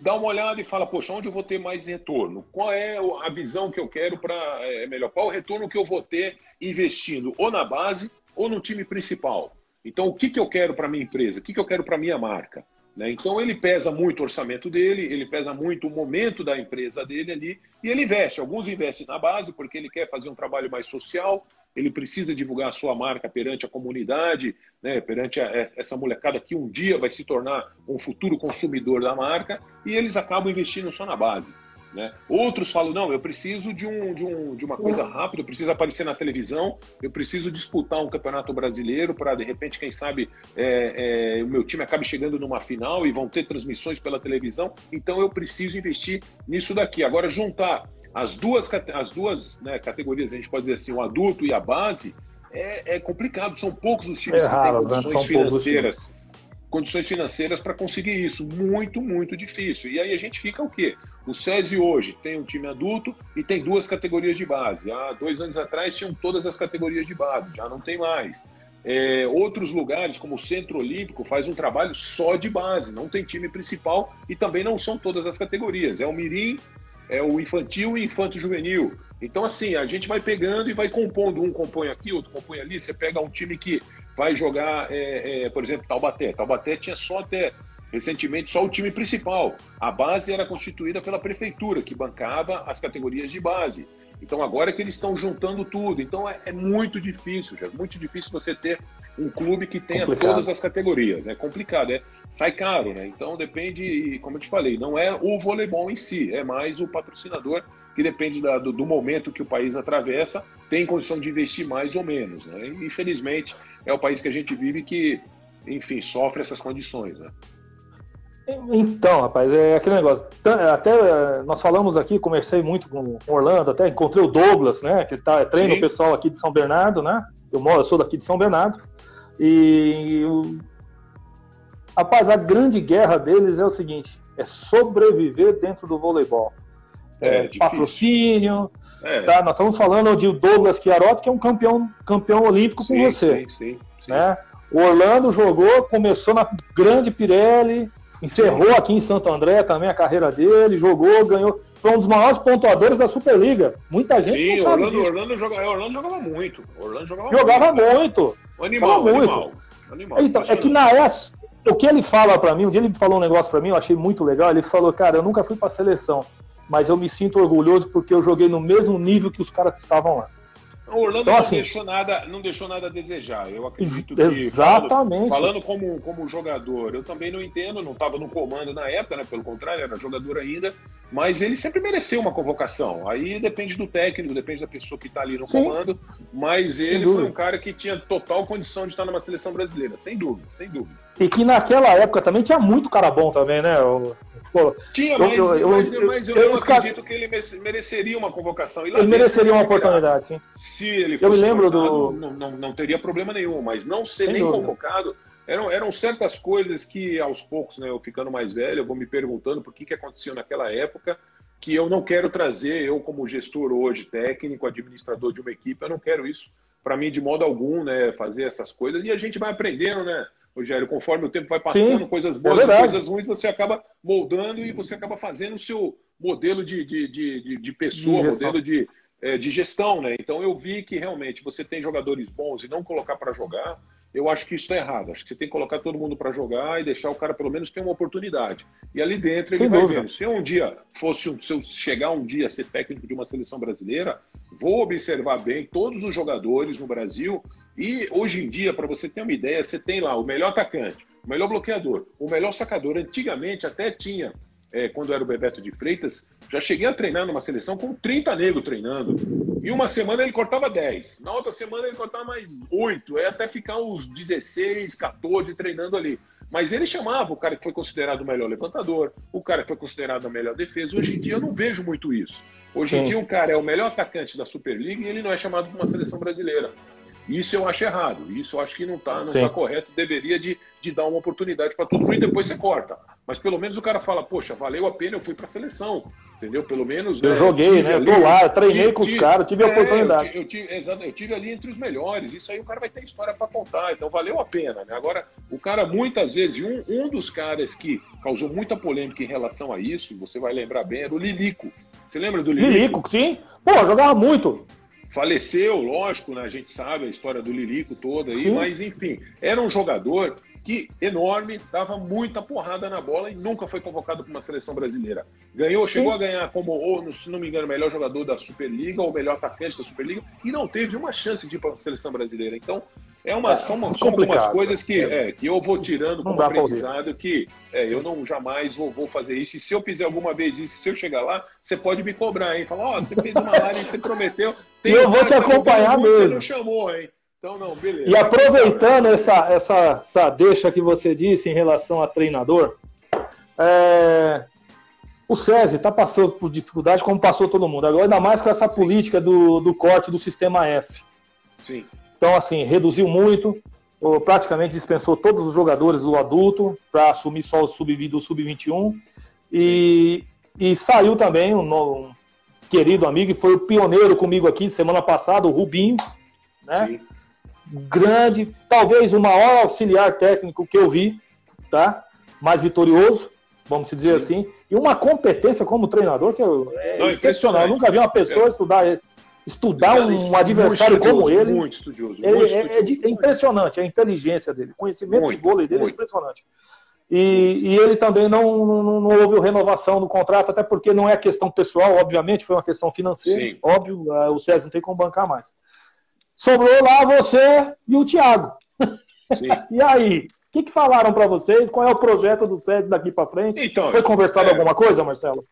dá uma olhada e fala, poxa, onde eu vou ter mais retorno? Qual é a visão que eu quero para, é, melhor, qual é o retorno que eu vou ter investindo ou na base ou no time principal? Então, o que, que eu quero para minha empresa? O que, que eu quero para minha marca? Né? Então, ele pesa muito o orçamento dele, ele pesa muito o momento da empresa dele ali e ele investe. Alguns investem na base porque ele quer fazer um trabalho mais social, ele precisa divulgar a sua marca perante a comunidade, né, perante a, é, essa molecada que um dia vai se tornar um futuro consumidor da marca, e eles acabam investindo só na base. Né? Outros falam, não, eu preciso de, um, de, um, de uma coisa rápida, eu preciso aparecer na televisão, eu preciso disputar um campeonato brasileiro para, de repente, quem sabe, é, é, o meu time acabe chegando numa final e vão ter transmissões pela televisão, então eu preciso investir nisso daqui. Agora, juntar as duas, as duas né, categorias, a gente pode dizer assim, o adulto e a base, é, é complicado. São poucos os times é que têm né? condições financeiras, condições financeiras para conseguir isso. Muito, muito difícil. E aí a gente fica o quê? O SESI hoje tem um time adulto e tem duas categorias de base. Há dois anos atrás tinham todas as categorias de base, já não tem mais. É, outros lugares, como o Centro Olímpico, faz um trabalho só de base, não tem time principal e também não são todas as categorias. É o Mirim, é o infantil e infanto juvenil. Então, assim, a gente vai pegando e vai compondo. Um compõe aqui, outro compõe ali. Você pega um time que vai jogar, é, é, por exemplo, Taubaté. Taubaté tinha só até recentemente só o time principal. A base era constituída pela prefeitura, que bancava as categorias de base. Então agora é que eles estão juntando tudo. Então é, é muito difícil, já muito difícil você ter um clube que tenha complicado. todas as categorias. É complicado, é, sai caro, né? Então depende, como eu te falei, não é o voleibol em si, é mais o patrocinador que depende da, do, do, momento que o país atravessa, tem condição de investir mais ou menos. Né? Infelizmente, é o país que a gente vive que, enfim, sofre essas condições. Né?
Então, rapaz, é aquele negócio. Até eh, nós falamos aqui, conversei muito com Orlando, até encontrei o Douglas, né? Que tá, treina Sim. o pessoal aqui de São Bernardo, né? Eu moro, eu sou daqui de São Bernardo. E rapaz, a grande guerra deles é o seguinte: é sobreviver dentro do voleibol. É, é patrocínio. É. Tá? Nós estamos falando de Douglas Chiarotti, que é um campeão, campeão olímpico sim, com você. Sim, sim, sim. Né? O Orlando jogou, começou na grande Pirelli, encerrou aqui em Santo André também a carreira dele, jogou, ganhou. Foi um dos maiores pontuadores da Superliga. Muita gente Sim, não sabe
Orlando,
disso.
Orlando, jogava, Orlando jogava muito. Orlando
jogava, jogava muito. muito.
Animal, muito. animal. animal.
Então, é que na S, o que ele fala para mim, um dia ele falou um negócio para mim, eu achei muito legal. Ele falou, cara, eu nunca fui para seleção, mas eu me sinto orgulhoso porque eu joguei no mesmo nível que os caras que estavam lá.
O Orlando então, não, assim, deixou nada, não deixou nada a desejar. Eu acredito que.
Exatamente.
Falando, falando como, como jogador, eu também não entendo, não estava no comando na época, né? Pelo contrário, era jogador ainda. Mas ele sempre mereceu uma convocação. Aí depende do técnico, depende da pessoa que está ali no Sim. comando. Mas ele foi um cara que tinha total condição de estar numa seleção brasileira, sem dúvida, sem dúvida.
E que naquela época também tinha muito cara bom também, né?
Pô, Tinha, mas eu, eu, mas, eu, mas eu, eu acredito que ele mereceria uma convocação.
Ele mereceria uma oportunidade, sim.
Se ele fosse eu me lembro do... não, não, não, teria problema nenhum, mas não ser Sem nem dúvida. convocado. Eram, eram certas coisas que, aos poucos, né, eu ficando mais velho, eu vou me perguntando por que, que aconteceu naquela época, que eu não quero trazer, eu como gestor hoje, técnico, administrador de uma equipe, eu não quero isso para mim de modo algum, né, fazer essas coisas, e a gente vai aprendendo, né, Rogério, conforme o tempo vai passando, Sim, coisas boas é e coisas ruins, você acaba moldando e você acaba fazendo o seu modelo de, de, de, de pessoa, de modelo de, é, de gestão, né? Então eu vi que realmente você tem jogadores bons e não colocar para jogar, eu acho que isso está errado. Acho que você tem que colocar todo mundo para jogar e deixar o cara pelo menos ter uma oportunidade. E ali dentro ele Sem vai dúvida. vendo. Se eu um dia fosse, um, se eu chegar um dia a ser técnico de uma seleção brasileira, vou observar bem todos os jogadores no Brasil. E hoje em dia, para você ter uma ideia, você tem lá o melhor atacante, o melhor bloqueador, o melhor sacador. Antigamente até tinha é, quando era o Bebeto de Freitas, já cheguei a treinar numa seleção com 30 negros treinando. E uma semana ele cortava 10. Na outra semana ele cortava mais 8. É até ficar uns 16, 14 treinando ali. Mas ele chamava o cara que foi considerado o melhor levantador, o cara que foi considerado a melhor defesa. Hoje em dia eu não vejo muito isso. Hoje em dia um cara é o melhor atacante da Superliga e ele não é chamado para uma seleção brasileira. Isso eu acho errado. Isso eu acho que não está não tá correto. Deveria de, de dar uma oportunidade para todo mundo e depois você corta. Mas pelo menos o cara fala, poxa, valeu a pena, eu fui para a seleção. Entendeu? Pelo menos.
Eu né, joguei, né? Eu tô lá, treinei tive, com os caras, tive a é, oportunidade.
Eu, tive, exato, eu tive ali entre os melhores. Isso aí o cara vai ter história para contar. Então valeu a pena, né? Agora, o cara, muitas vezes, um, um dos caras que causou muita polêmica em relação a isso, você vai lembrar bem, era o Lilico. Você lembra do Lilico?
Lilico, sim. Pô, jogava muito.
Faleceu, lógico, né? A gente sabe a história do Lilico toda aí, Sim. mas enfim, era um jogador que enorme, dava muita porrada na bola e nunca foi convocado para uma seleção brasileira. Ganhou, chegou Sim. a ganhar como, ou, se não me engano, melhor jogador da Superliga ou melhor atacante da Superliga e não teve uma chance de ir para a seleção brasileira. Então, é uma, é, são, são algumas coisas que, é, que eu vou tirando como aprendizado que é, eu não jamais vou, vou fazer isso. E se eu fizer alguma vez isso, se eu chegar lá, você pode me cobrar, hein? Falar, ó, oh, você fez uma live, você prometeu.
eu vou te acompanhar mesmo. Você
não chamou, hein? Então, não, beleza.
E aproveitando essa, essa, essa deixa que você disse em relação a treinador, é, o SESI está passando por dificuldade como passou todo mundo. Agora, ainda mais com essa Sim. política do, do corte do sistema S.
Sim.
Então, assim, reduziu muito, praticamente dispensou todos os jogadores do adulto para assumir só o sub-20 do sub-21. E, e saiu também um, um, querido amigo, e foi o pioneiro comigo aqui semana passada, o Rubinho, né? Sim. Grande, talvez o maior auxiliar técnico que eu vi, tá? Mais vitorioso, vamos dizer Sim. assim, e uma competência como treinador que é Não, excepcional. Eu nunca vi uma pessoa é. estudar estudar um adversário como ele.
Muito estudioso.
Ele, muito é, estudioso. É, é, impressionante a inteligência dele, o conhecimento muito, de vôlei dele muito. é impressionante. E, e ele também não, não, não, houve renovação do contrato, até porque não é questão pessoal, obviamente, foi uma questão financeira. Sim. Óbvio, o César não tem como bancar mais. Sobrou lá você e o Thiago. e aí? O que, que falaram para vocês? Qual é o projeto do César daqui para frente? Então, Foi conversado é... alguma coisa, Marcelo?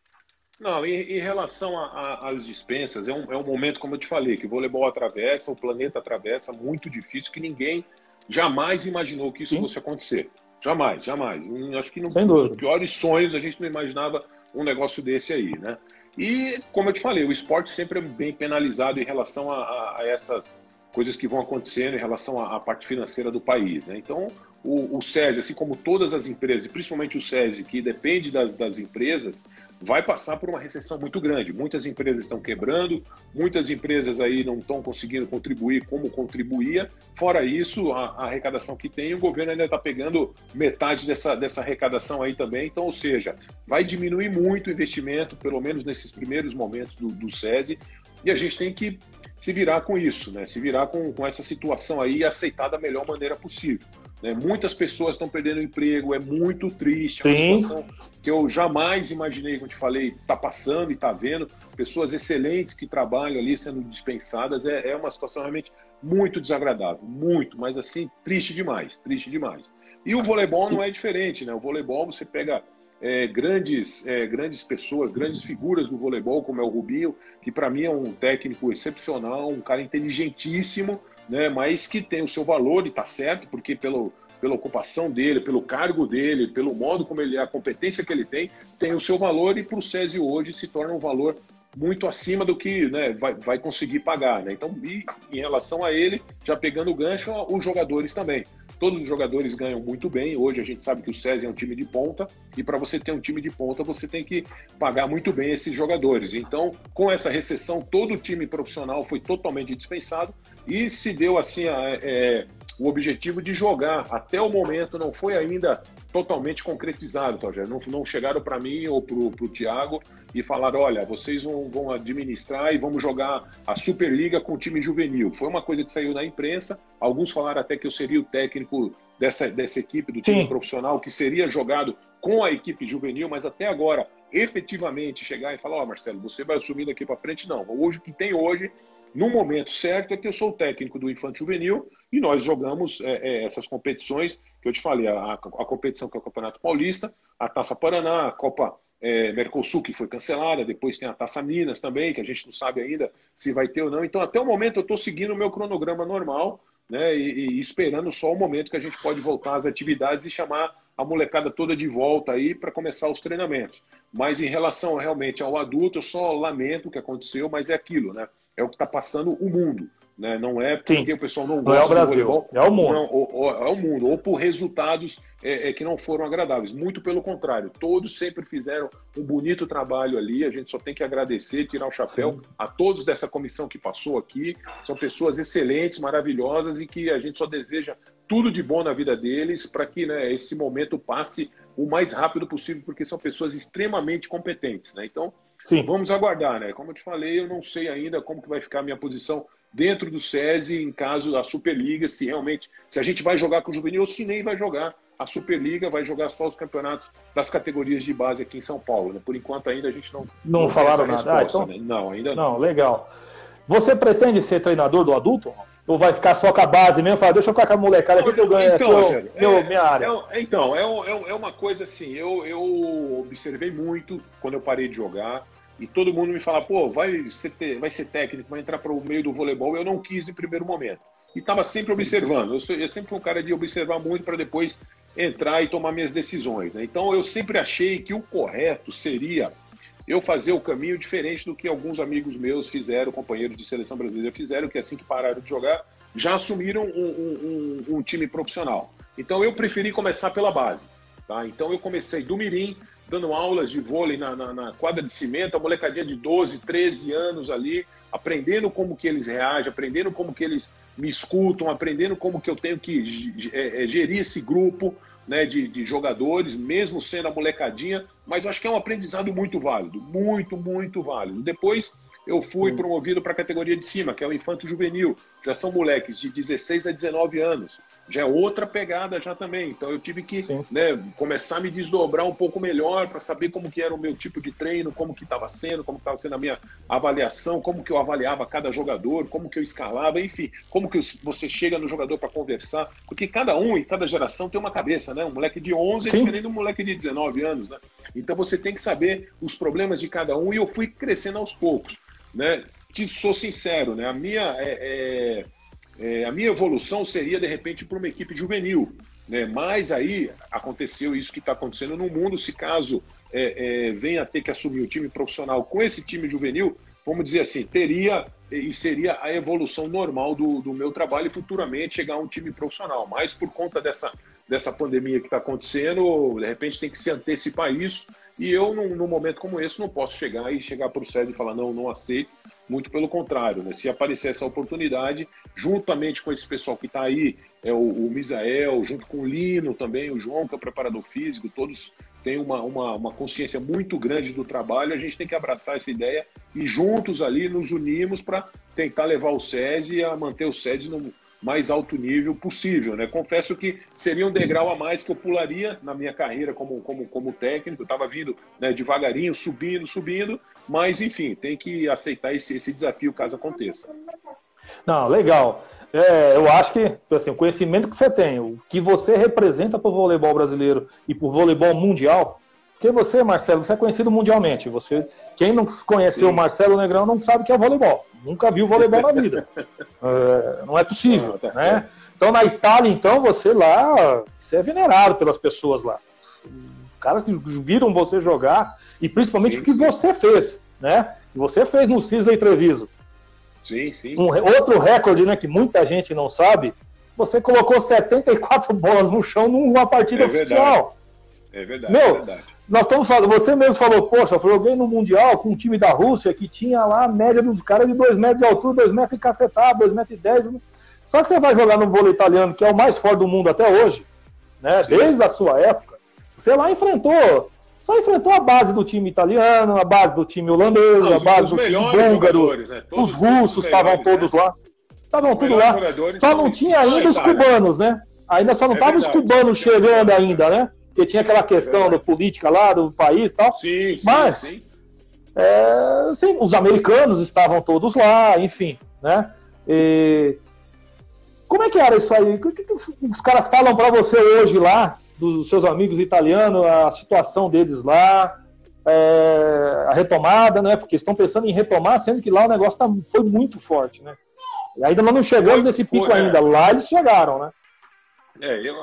Não, em, em relação às dispensas, é um, é um momento, como eu te falei, que o voleibol atravessa, o planeta atravessa, muito difícil, que ninguém jamais imaginou que isso Sim. fosse acontecer. Jamais, jamais. Acho que nos piores sonhos a gente não imaginava um negócio desse aí, né? E, como eu te falei, o esporte sempre é bem penalizado em relação a, a essas coisas que vão acontecendo em relação à, à parte financeira do país, né? Então, o, o SESI, assim como todas as empresas, principalmente o SESI, que depende das, das empresas, vai passar por uma recessão muito grande. Muitas empresas estão quebrando, muitas empresas aí não estão conseguindo contribuir como contribuía. Fora isso, a, a arrecadação que tem, o governo ainda está pegando metade dessa, dessa arrecadação aí também. Então, ou seja, vai diminuir muito o investimento, pelo menos nesses primeiros momentos do, do SESI, e a gente tem que se virar com isso, né? Se virar com, com essa situação aí e aceitar da melhor maneira possível. Né? Muitas pessoas estão perdendo emprego, é muito triste, é uma Sim. situação que eu jamais imaginei, como te falei, está passando e está vendo. Pessoas excelentes que trabalham ali sendo dispensadas, é, é uma situação realmente muito desagradável, muito, mas assim, triste demais, triste demais. E o voleibol não é diferente, né? O voleibol você pega é, grandes, é, grandes pessoas, grandes figuras do voleibol, como é o Rubinho, que para mim é um técnico excepcional, um cara inteligentíssimo, né, mas que tem o seu valor e está certo, porque pelo, pela ocupação dele, pelo cargo dele, pelo modo como ele, a competência que ele tem, tem o seu valor e para o Césio hoje se torna um valor muito acima do que né, vai, vai conseguir pagar. Né? Então, e, em relação a ele, já pegando o gancho, os jogadores também. Todos os jogadores ganham muito bem. Hoje a gente sabe que o César é um time de ponta e para você ter um time de ponta você tem que pagar muito bem esses jogadores. Então, com essa recessão, todo o time profissional foi totalmente dispensado e se deu assim a, é, o objetivo de jogar. Até o momento não foi ainda totalmente concretizado, Rogério. Não, não chegaram para mim ou para o Thiago e falaram: olha, vocês vão, vão, administrar e vamos jogar a Superliga com o time juvenil. Foi uma coisa que saiu na imprensa. Alguns falaram até que eu seria o técnico dessa, dessa equipe, do time Sim. profissional, que seria jogado com a equipe juvenil, mas até agora, efetivamente, chegar e falar: ó, oh, Marcelo, você vai assumir daqui para frente, não. Hoje, o que tem hoje no momento certo é que eu sou o técnico do Infanto Juvenil e nós jogamos é, é, essas competições que eu te falei, a, a, competição que é o Campeonato Paulista, a Taça Paraná, a Copa é, Mercosul, que foi cancelada, depois tem a Taça Minas também, que a gente não sabe ainda se vai ter ou não. Então, até o momento, eu estou seguindo o meu cronograma normal né, e, e, esperando só o momento que a gente pode voltar às atividades e chamar a molecada toda de volta aí para começar os treinamentos. Mas em relação realmente ao adulto, eu só lamento o que aconteceu, mas é aquilo, né? É o que está passando o mundo. Né? Não é porque Sim. o pessoal não gosta
não é o Brasil,
voleibol,
é o mundo.
Não, ou, ou, é o mundo, ou por resultados é, é, que não foram agradáveis. Muito pelo contrário, todos sempre fizeram um bonito trabalho ali. A gente só tem que agradecer, tirar o chapéu Sim. a todos dessa comissão que passou aqui. São pessoas excelentes, maravilhosas e que a gente só deseja tudo de bom na vida deles para que né, esse momento passe o mais rápido possível, porque são pessoas extremamente competentes. Né? Então, Sim. Vamos aguardar, né? Como eu te falei, eu não sei ainda como que vai ficar a minha posição dentro do SESI em caso da Superliga, se realmente, se a gente vai jogar com o Juvenil ou se nem vai jogar a Superliga, vai jogar só os campeonatos das categorias de base aqui em São Paulo. Né? Por enquanto ainda a gente não
não, não falaram nada. Resposta, ah, então... né? Não, ainda não. Não, legal. Você pretende ser treinador do adulto? Ou vai ficar só com a base mesmo? Fala, deixa eu ficar com a molecada aqui que eu ganho então, aqui, Rogério, meu, é, minha área.
É, então, é, é, é, uma coisa assim, eu, eu observei muito quando eu parei de jogar e todo mundo me fala, pô, vai ser, vai ser técnico, vai entrar para o meio do voleibol. Eu não quis em primeiro momento. E estava sempre observando. Eu, sou, eu sempre fui um cara de observar muito para depois entrar e tomar minhas decisões. Né? Então eu sempre achei que o correto seria eu fazer o caminho diferente do que alguns amigos meus fizeram, companheiros de seleção brasileira fizeram, que assim que pararam de jogar, já assumiram um, um, um, time profissional. Então eu preferi começar pela base. Tá? Então eu comecei do Mirim, dando aulas de vôlei na, na, na, quadra de cimento, a molecadinha de 12, 13 anos ali, aprendendo como que eles reagem, aprendendo como que eles me escutam, aprendendo como que eu tenho que é, é, gerir esse grupo, né, de, de, jogadores, mesmo sendo a molecadinha, mas eu acho que é um aprendizado muito válido, muito, muito válido. Depois eu fui hum. promovido para a categoria de cima, que é o infanto juvenil, já são moleques de 16 a 19 anos já é outra pegada já também. Então eu tive que né, começar a me desdobrar um pouco melhor para saber como que era o meu tipo de treino, como que estava sendo, como estava sendo a minha avaliação, como que eu avaliava cada jogador, como que eu escalava, enfim, como que você chega no jogador para conversar, porque cada um e cada geração tem uma cabeça, né? Um moleque de 11 é diferente de um moleque de 19 anos, né? Então você tem que saber os problemas de cada um e eu fui crescendo aos poucos, né? Te sou sincero, né? A minha é, é, é, a minha evolução seria de repente para uma equipe juvenil, né? Mas aí aconteceu isso que está acontecendo no mundo. Se caso é, é, venha a ter que assumir o time profissional com esse time juvenil, vamos dizer assim, teria e seria a evolução normal do, do meu trabalho e futuramente chegar a um time profissional. Mas por conta dessa, dessa pandemia que está acontecendo, de repente tem que se antecipar isso. E eu, num, num momento como esse, não posso chegar e chegar para o SED e falar, não, não aceito. Muito pelo contrário, né? se aparecer essa oportunidade, juntamente com esse pessoal que está aí, é o, o Misael, junto com o Lino também, o João, que é o preparador físico, todos têm uma, uma, uma consciência muito grande do trabalho, a gente tem que abraçar essa ideia e juntos ali nos unimos para tentar levar o SESI a manter o SESI no mais alto nível possível. Né? Confesso que seria um degrau a mais que eu pularia na minha carreira como, como, como técnico. Estava vindo né, devagarinho, subindo, subindo, mas enfim, tem que aceitar esse, esse desafio caso aconteça.
Não, legal. É, eu acho que assim, o conhecimento que você tem, o que você representa para o voleibol brasileiro e para o voleibol mundial, porque você, Marcelo, você é conhecido mundialmente. Você, quem não conheceu o Marcelo Negrão não sabe o que é voleibol. Nunca viu voleibol na vida. É, não é possível, né? Então, na Itália, então, você lá, você é venerado pelas pessoas lá. Caras viram você jogar e principalmente sim, o que sim. você fez, né? Você fez no Cisley Treviso.
Sim, sim.
Um, outro recorde, né, que muita gente não sabe, você colocou 74 bolas no chão numa partida é oficial.
É verdade.
Meu,
é verdade
nós estamos falando, você mesmo falou, poxa, eu joguei no Mundial com um time da Rússia que tinha lá a média dos caras de 2 metros de altura, 2 metros de cacetado, 2 metros e 10. Só que você vai jogar no vôlei italiano, que é o mais forte do mundo até hoje, né? Desde a sua época, você lá enfrentou, só enfrentou a base do time italiano, a base do time holandês, Não, a base do time búlgaro, né? os russos estavam todos né? lá. Estavam tudo lá. Só não tinha ainda os cubanos, né? Ainda só não estavam é os cubanos chegando ainda, né? porque tinha aquela questão da política lá do país e tal.
Sim, sim,
Mas,
sim.
É, os americanos estavam todos lá, enfim, né? E... Como é que era isso aí? O que, que os caras falam para você hoje lá, dos seus amigos italianos, a situação deles lá, é, a retomada, né? Porque estão pensando em retomar, sendo que lá o negócio tá, foi muito forte, né? E ainda não chegamos nesse pico foi, ainda. É. Lá eles chegaram, né?
É, eu,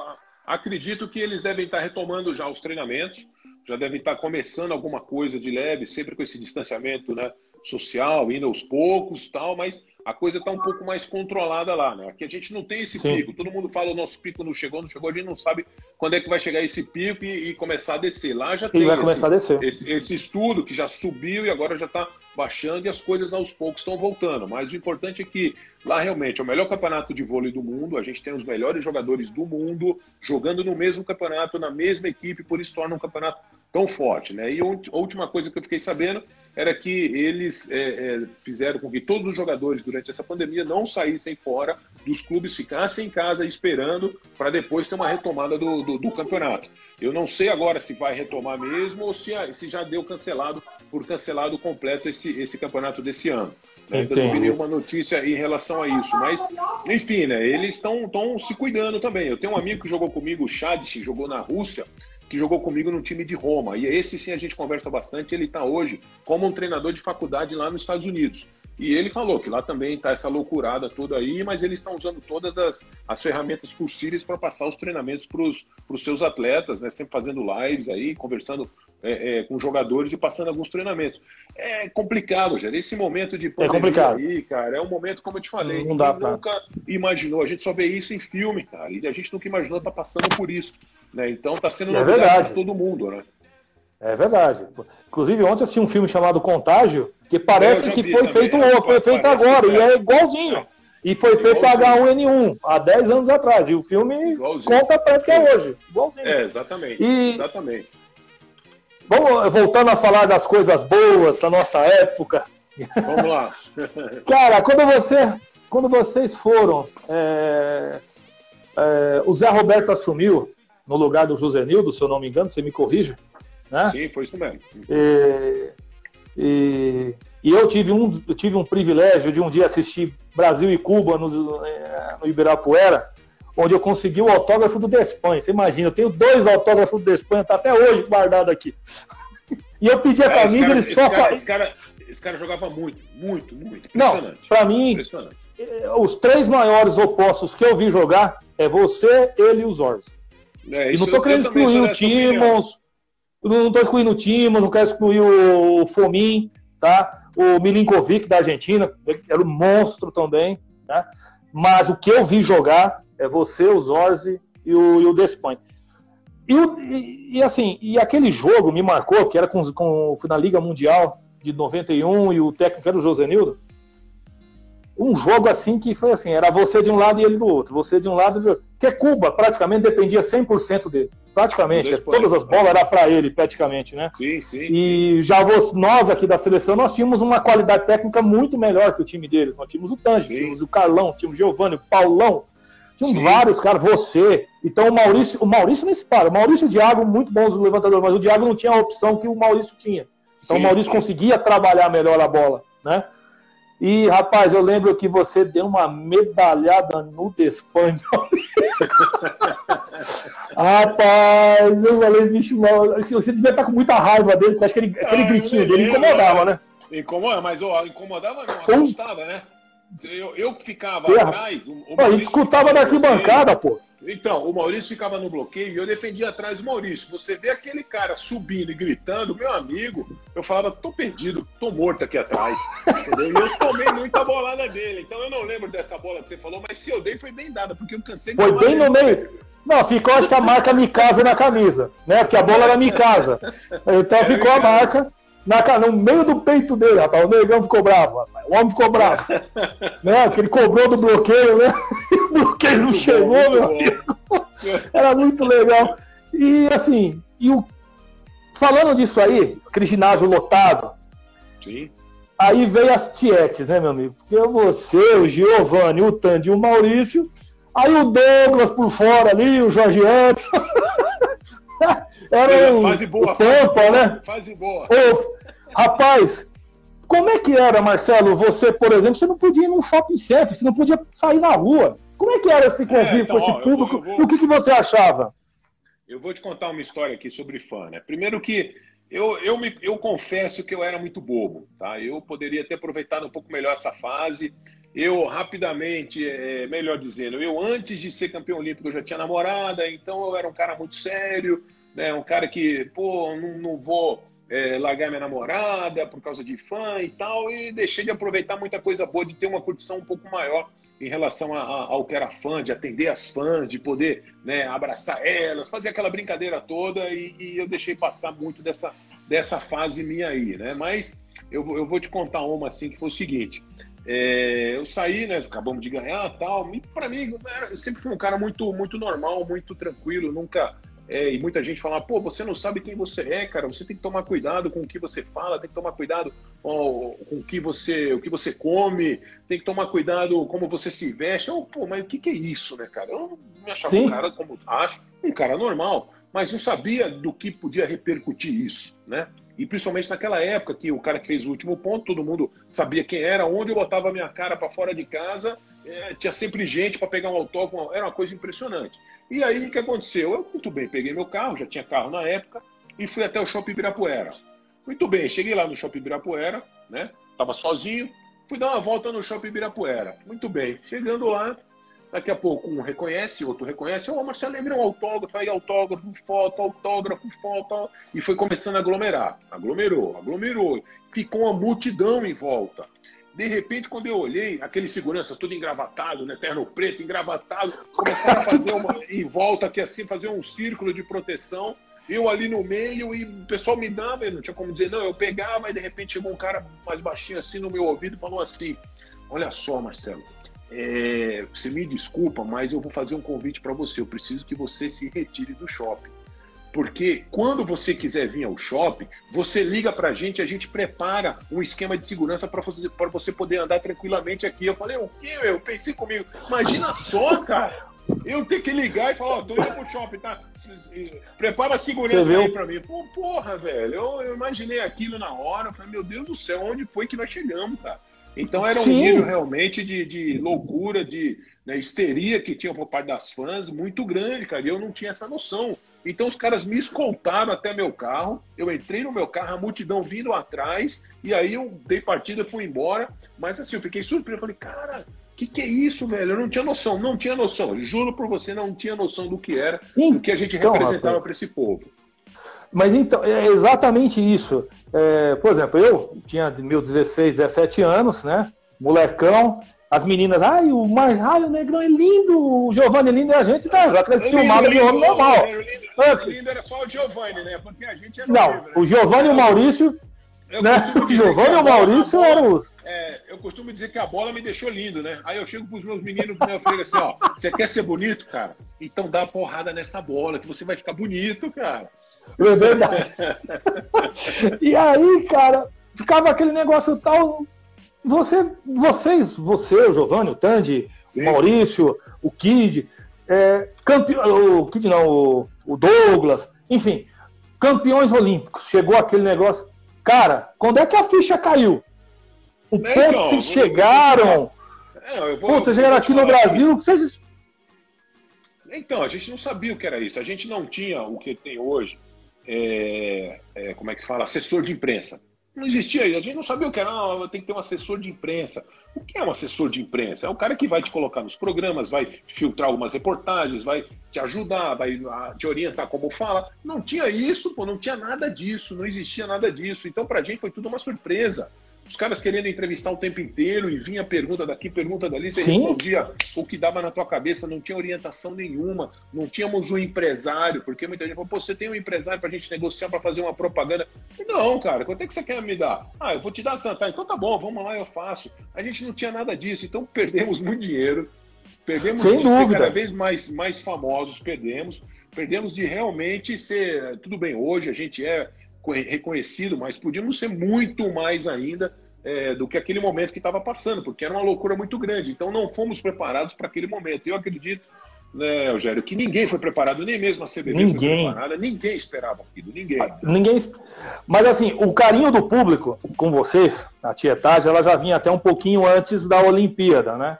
Acredito que eles devem estar retomando já os treinamentos, já devem estar começando alguma coisa de leve, sempre com esse distanciamento né, social, indo aos poucos tal, mas a coisa está um pouco mais controlada lá, né? Aqui a gente não tem esse Sim. pico. Todo mundo fala o nosso pico não chegou, não chegou, a gente não sabe quando é que vai chegar esse pico e, e começar a descer. Lá já e tem
vai esse, a descer.
Esse, esse, estudo que já subiu e agora já está baixando e as coisas aos poucos estão voltando. Mas o importante é que lá realmente é o melhor campeonato de vôlei do mundo, a gente tem os melhores jogadores do mundo jogando no mesmo campeonato, na mesma equipe, por isso torna um campeonato tão forte, né? E a última coisa que eu fiquei sabendo era que eles é, é, fizeram com que todos os jogadores durante essa pandemia não saíssem fora dos clubes, ficassem em casa esperando para depois ter uma retomada do, do, do, campeonato. Eu não sei agora se vai retomar mesmo ou se, se já deu cancelado por cancelado completo esse, esse campeonato desse ano. Né? Ainda não vi nenhuma notícia em relação a isso, mas enfim, né? Eles estão se cuidando também. Eu tenho um amigo que jogou comigo, o Chadic, jogou na Rússia que jogou comigo no time de Roma. E esse sim a gente conversa bastante. Ele está hoje como um treinador de faculdade lá nos Estados Unidos. E ele falou que lá também está essa loucurada toda aí, mas eles estão usando todas as, as ferramentas possíveis para passar os treinamentos para os seus atletas, né? Sempre fazendo lives aí, conversando é, é, com jogadores e passando alguns treinamentos. É complicado, já. Esse momento de
é complicado.
aí, cara, é um momento, como eu te falei,
não dá,
nunca imaginou. A gente só vê isso em filme, cara. E a gente nunca imaginou estar tá passando por isso. Né? Então está sendo
é novidade para
todo mundo, né?
É verdade. Inclusive, ontem assisti um filme chamado Contágio, que parece que foi feito, é, foi feito agora, e é igualzinho. E foi é feito H1N1 há 10 anos atrás. E o filme igualzinho. conta parece que é hoje. Igualzinho.
É, exatamente. E... Exatamente.
Vamos voltando a falar das coisas boas da nossa época.
Vamos lá.
Cara, quando você, quando vocês foram, é, é, o Zé Roberto assumiu no lugar do Josenildo, se eu não me engano, você me corrija. Né?
Sim, foi isso mesmo.
E, e, e, eu, tive um, eu tive um privilégio de um dia assistir Brasil e Cuba no, no Ibirapuera, onde eu consegui o autógrafo do Despanha. Você imagina, eu tenho dois autógrafos do Despanha, tá até hoje guardado aqui. E eu pedi a camisa, cara, ele só.
Cara, esse cara, esse cara jogava muito, muito, muito.
Não, pra mim, eh, os três maiores opostos que eu vi jogar é você, ele e os Zorzi. É, e não tô querendo excluir o Timons, não tô excluindo o Timons, não quero excluir o Fomin, tá? O Milinkovic da Argentina, era um monstro também, tá? Mas o que eu vi jogar é você, o Zorzi e o, e o Despain. E, e, e, assim, e aquele jogo me marcou, que era com, com, foi na Liga Mundial de 91 e o técnico era o José Nildo. Um jogo assim que foi assim, era você de um lado e ele do outro, você de um lado e do outro. Porque Cuba praticamente dependia 100% dele. Praticamente, todas as bolas eram para ele, praticamente, né?
Sim, sim.
E já nós aqui da seleção, nós tínhamos uma qualidade técnica muito melhor que o time deles. Nós tínhamos o Tange, tínhamos o Carlão, tínhamos o Giovanni, o Paulão, tínhamos vários caras, você. Então o Maurício, o Maurício nem se para. O Maurício e o Thiago, muito bons levantadores, mas o Thiago não tinha a opção que o Maurício tinha. Então sim, o Maurício sim. conseguia trabalhar melhor a bola, né? E, rapaz, eu lembro que você deu uma medalhada no Despanho. rapaz, eu falei, bicho, você devia estar com muita raiva dele, porque acho que ele, aquele ah, gritinho dele incomodava, né?
Incomoda, mas ó, incomodava não, assustava, né? Eu, eu ficava atrás. O,
o a gente escutava daqui bancada, pô.
Então, o Maurício ficava no bloqueio e eu defendia atrás do Maurício. Você vê aquele cara subindo e gritando, meu amigo, eu falava, tô perdido, tô morto aqui atrás. Entendeu? E eu tomei muita bolada dele. Então eu não lembro dessa bola que você falou, mas se eu dei foi bem dada, porque eu cansei
de Foi bem no meio. Não, ficou acho que a marca Mikasa na camisa, né? Porque a bola era Mikasa. Então ficou a marca na, no meio do peito dele, rapaz. O negão ficou bravo, rapaz. O homem ficou bravo. né? Porque ele cobrou do bloqueio, né? o bloqueio não chegou, bom, meu amigo. Era muito legal. E assim, e o... falando disso aí, aquele ginásio lotado.
Sim.
Aí veio as tietes, né, meu amigo? Porque você, o Giovanni, o Tandy e o Maurício. Aí o Douglas por fora ali, o Jorge Anderson.
Era um, fase boa,
o Tampa, né?
Fase boa.
Ô, Rapaz, como é que era, Marcelo? Você, por exemplo, você não podia ir num shopping center, você não podia sair na rua. Como é que era esse convívio é, então, com esse ó, público? Eu vou, eu vou... E o que, que você achava?
Eu vou te contar uma história aqui sobre fã, né? Primeiro que eu, eu, me, eu confesso que eu era muito bobo, tá? Eu poderia ter aproveitado um pouco melhor essa fase. Eu, rapidamente, é, melhor dizendo, eu antes de ser campeão olímpico eu já tinha namorada, então eu era um cara muito sério, né? Um cara que, pô, não, não vou é, largar minha namorada por causa de fã e tal, e deixei de aproveitar muita coisa boa, de ter uma curtição um pouco maior em relação a, a, ao que era fã, de atender as fãs, de poder né, abraçar elas, fazer aquela brincadeira toda, e, e, eu deixei passar muito dessa, dessa fase minha aí, né? Mas eu, eu vou te contar uma assim que foi o seguinte. É, eu saí, né? Acabamos de ganhar tal. Para mim, eu sempre fui um cara muito, muito normal, muito tranquilo, nunca é, e muita gente fala, pô, você não sabe quem você é, cara. Você tem que tomar cuidado com o que você fala, tem que tomar cuidado ó, com o que você, o que você come, tem que tomar cuidado como você se veste. Eu, pô, mas o que, que é isso, né, cara? Eu não me achava Sim. um cara como acho, um cara normal, mas não sabia do que podia repercutir isso, né? E principalmente naquela época que o cara que fez o último ponto, todo mundo sabia quem era, onde eu botava a minha cara para fora de casa, é, tinha sempre gente para pegar um autógrafo, era uma coisa impressionante. E aí o que aconteceu? Eu, muito bem, peguei meu carro, já tinha carro na época, e fui até o Shopping Ibirapuera. Muito bem, cheguei lá no Shopping Ibirapuera, né? Tava sozinho, fui dar uma volta no Shopping Ibirapuera. Muito bem, chegando lá, daqui a pouco um reconhece, outro reconhece, ô oh, Marcelo, lembra um autógrafo, aí autógrafo, foto, autógrafo, foto, e foi começando a aglomerar. Aglomerou, aglomerou, ficou uma multidão em volta. De repente, quando eu olhei, aquele segurança todo engravatado, né, terno preto, engravatado, começaram a fazer uma em volta aqui assim, fazer um círculo de proteção. Eu ali no meio e o pessoal me dava, eu não tinha como dizer não, eu pegava e de repente chegou um cara mais baixinho assim no meu ouvido e falou assim: Olha só, Marcelo, é, você me desculpa, mas eu vou fazer um convite para você. Eu preciso que você se retire do shopping. Porque quando você quiser vir ao shopping, você liga para a gente, a gente prepara um esquema de segurança para você, você poder andar tranquilamente aqui. Eu falei, o quê? Eu pensei comigo, imagina só, cara. Eu ter que ligar e falar, ó, tô indo pro shopping, tá? Prepara a segurança aí pra mim. Pô, porra, velho, eu, eu, imaginei aquilo na hora, eu falei, meu Deus do céu, onde foi que nós chegamos, cara? Então era um Sim. nível realmente de, de loucura, de né, histeria que tinha por parte das fãs muito grande, cara. E eu não tinha essa noção. Então os caras me escoltaram até meu carro. Eu entrei no meu carro, a multidão vindo atrás, e aí eu dei partida e fui embora. Mas assim, eu fiquei surpreso. Eu falei, cara, que que é isso, velho? Eu não tinha noção, não tinha noção. Juro por você, não tinha noção do que era, do que a gente então, representava para esse povo.
Mas então, é exatamente isso. É, por exemplo, eu tinha meus 16, 17 anos, né? Molecão. As meninas, ai, o, Mar... ai, o Negrão é lindo, o Giovanni é lindo, e a gente tá já ciumado de homem normal.
O lindo, lindo era só o Giovanni, né? Porque a gente era
Não, livre, né? o Giovanni e o Maurício. Né? O Giovanni e o Maurício eram os.
É, eu costumo dizer que a bola me deixou lindo, né? Aí eu chego pros meus meninos, né, eu falei assim, ó, você quer ser bonito, cara? Então dá uma porrada nessa bola, que você vai ficar bonito, cara.
É verdade. e aí, cara, ficava aquele negócio tal. Você, vocês, você, o Giovanni, o Tandy, Sim. o Maurício, o Kid, é, campeão, o Kid não, o, o Douglas, enfim, campeões olímpicos. Chegou aquele negócio. Cara, quando é que a ficha caiu? O ponto então, que vocês chegaram. É, vou, Pô, vocês chegaram aqui no Brasil, vocês.
Então, a gente não sabia o que era isso. A gente não tinha o que tem hoje é, é, como é que fala, assessor de imprensa. Não existia a gente não sabia o que era, não, tem que ter um assessor de imprensa. O que é um assessor de imprensa? É o cara que vai te colocar nos programas, vai filtrar algumas reportagens, vai te ajudar, vai te orientar como fala. Não tinha isso, pô, não tinha nada disso, não existia nada disso. Então, pra gente foi tudo uma surpresa os caras querendo entrevistar o tempo inteiro e vinha pergunta daqui, pergunta dali, você Sim. respondia o que dava na tua cabeça, não tinha orientação nenhuma, não tínhamos um empresário, porque muita gente falou, pô, você tem um empresário pra gente negociar para fazer uma propaganda? Não, cara, quanto é que você quer me dar? Ah, eu vou te dar cantar, então tá bom, vamos lá, eu faço. A gente não tinha nada disso, então perdemos muito dinheiro, perdemos
Sem
de ser cada vez mais, mais famosos, perdemos, perdemos de realmente ser, tudo bem, hoje a gente é reconhecido, mas podíamos ser muito mais ainda é, do que aquele momento que estava passando, porque era uma loucura muito grande. Então não fomos preparados para aquele momento. Eu acredito, né, Eugênio, que ninguém foi preparado, nem mesmo a CBB
ninguém.
foi preparada, ninguém esperava aquilo, ninguém.
ninguém. Mas assim, o carinho do público com vocês, a tietagem, ela já vinha até um pouquinho antes da Olimpíada, né?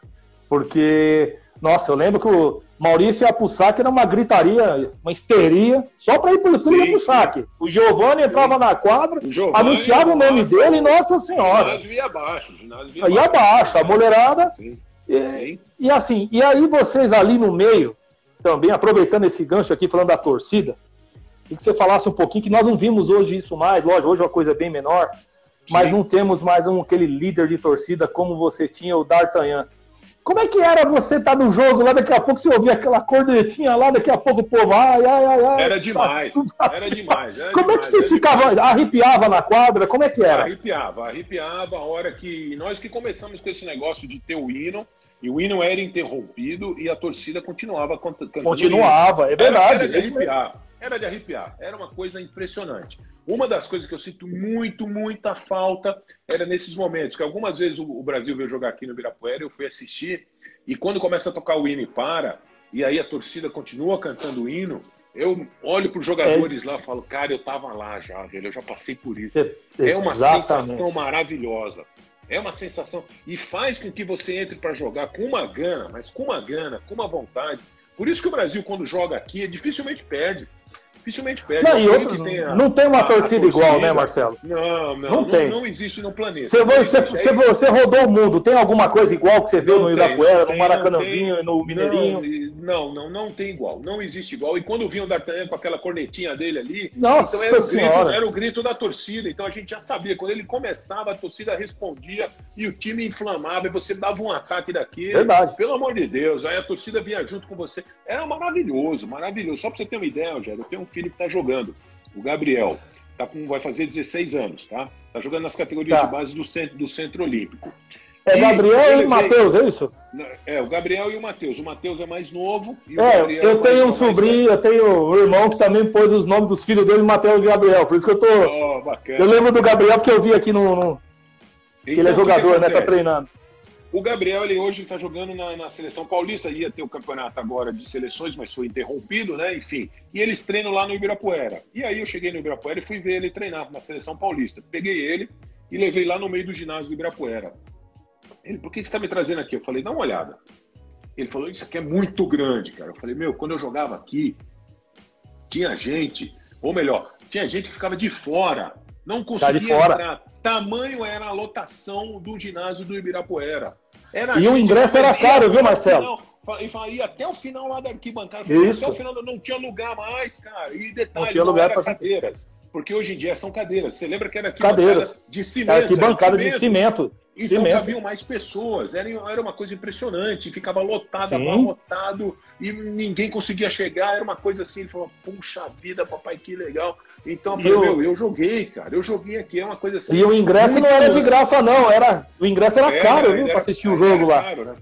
Porque, nossa, eu lembro que o Maurício ia pro saque, era uma gritaria, uma histeria, só para ir pro tudo ia pro saque. O Giovanni entrava na quadra, anunciava o nome nossa, dele e Nossa Senhora. O ginásio ia abaixo. O ginásio ia, ia abaixo, a mulherada. Sim. E, e, assim, e aí vocês ali no meio, também aproveitando esse gancho aqui, falando da torcida, e que você falasse um pouquinho, que nós não vimos hoje isso mais, lógico, hoje é uma coisa bem menor, mas Sim. não temos mais um, aquele líder de torcida como você tinha, o D'Artagnan. Como é que era você estar tá no jogo lá, daqui a pouco você ouvia aquela cornetinha lá, daqui a pouco o povo, ai, ai, ai, ai.
Era demais, assim. era demais. Era
como
demais,
é que vocês ficavam, arrepiava na quadra, como é que era?
Arrepiava, arrepiava a hora que, nós que começamos com esse negócio de ter o hino, e o hino era interrompido e a torcida continuava cantando.
Continuava, é verdade.
Era, era de arrepiar, era de arrepiar, era uma coisa impressionante. Uma das coisas que eu sinto muito, muita falta era nesses momentos, que algumas vezes o Brasil veio jogar aqui no Ibirapuera, eu fui assistir, e quando começa a tocar o hino e para, e aí a torcida continua cantando o hino, eu olho para os jogadores é. lá e falo, cara, eu tava lá já, velho, eu já passei por isso. É, é uma sensação maravilhosa. É uma sensação. E faz com que você entre para jogar com uma gana, mas com uma gana, com uma vontade. Por isso que o Brasil, quando joga aqui, dificilmente perde dificilmente perde.
Não, e outro, tenha, não tem uma torcida, torcida, igual, né, Marcelo?
Não, não, não, tem. não, existe no planeta.
Você, você, você, você, rodou o mundo, tem alguma coisa igual que você viu no Irapuera, no Maracanãzinho, no Mineirinho?
Não, não, não tem igual, não existe igual. E quando vinha o D'Artagnan com aquela cornetinha dele ali,
Nossa
então era,
senhora.
O grito, era o grito da torcida, então a gente já sabia, quando ele começava, a torcida respondia e o time inflamava, e você dava um ataque daqui.
Verdade.
Pelo amor de Deus, aí a torcida vinha junto com você. Era maravilhoso, maravilhoso. Só pra você ter uma ideia, Rogério, eu tenho um filho que tá jogando, o Gabriel. Tá com, vai fazer 16 anos, tá? Tá jogando nas categorias tá. de base do centro, do centro olímpico.
É Gabriel e, o Matheus, é isso?
É, o Gabriel e o Matheus. O Matheus é mais novo.
é, eu é tenho um sobrinho, eu tenho um irmão que também pôs os nomes dos filhos dele, Matheus e Gabriel. Por isso que eu tô. Oh, eu lembro do Gabriel porque eu vi aqui no. no... Então, ele é jogador, né? Tá treinando.
O Gabriel, ele hoje está jogando na, na, seleção paulista, ia ter o campeonato agora de seleções, mas foi interrompido, né? Enfim. E eles treinam lá no Ibirapuera. E aí eu cheguei no Ibirapuera e fui ver ele treinar na seleção paulista. Peguei ele e levei lá no meio do ginásio do Ibirapuera. Ele, por que você está me trazendo aqui? Eu falei, dá uma olhada. Ele falou, isso aqui é muito grande, cara. Eu falei, meu, quando eu jogava aqui, tinha gente, ou melhor, tinha gente que ficava de fora, não conseguia
de fora.
entrar. Tamanho era a lotação do ginásio do Ibirapuera.
Era e o ingresso era caro, viu, Marcelo?
e ia até o final lá da arquibancada.
Isso.
Até o final, não tinha lugar mais, cara. E detalhe,
não tinha lugar
para cadeiras. Porque hoje em dia são cadeiras. Você lembra que era
cadeiras
de cimento?
Arquibancada de cimento.
Então
cimento.
cabiam mais pessoas. Era, era uma coisa impressionante. Ficava lotado, abarrotado e ninguém conseguia chegar. Era uma coisa assim. Ele falou: Puxa vida, papai, que legal. Então eu falei: eu... Meu, eu joguei, cara. Eu joguei aqui. É uma coisa assim.
E o ingresso não era de graça, não. Era... O ingresso era, era caro, viu? Para assistir o jogo lá. Caro, né?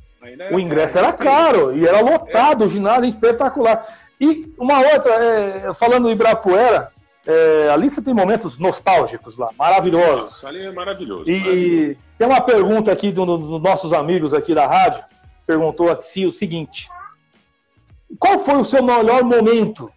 o ingresso era caro e era lotado, é. o ginásio espetacular. E uma outra, é, falando do Ibirapuera, é, ali você tem momentos nostálgicos lá, maravilhosos.
Nossa, ali é maravilhoso.
E
maravilhoso.
tem uma pergunta aqui dos do nossos amigos aqui da rádio, perguntou assim o seguinte: qual foi o seu melhor momento?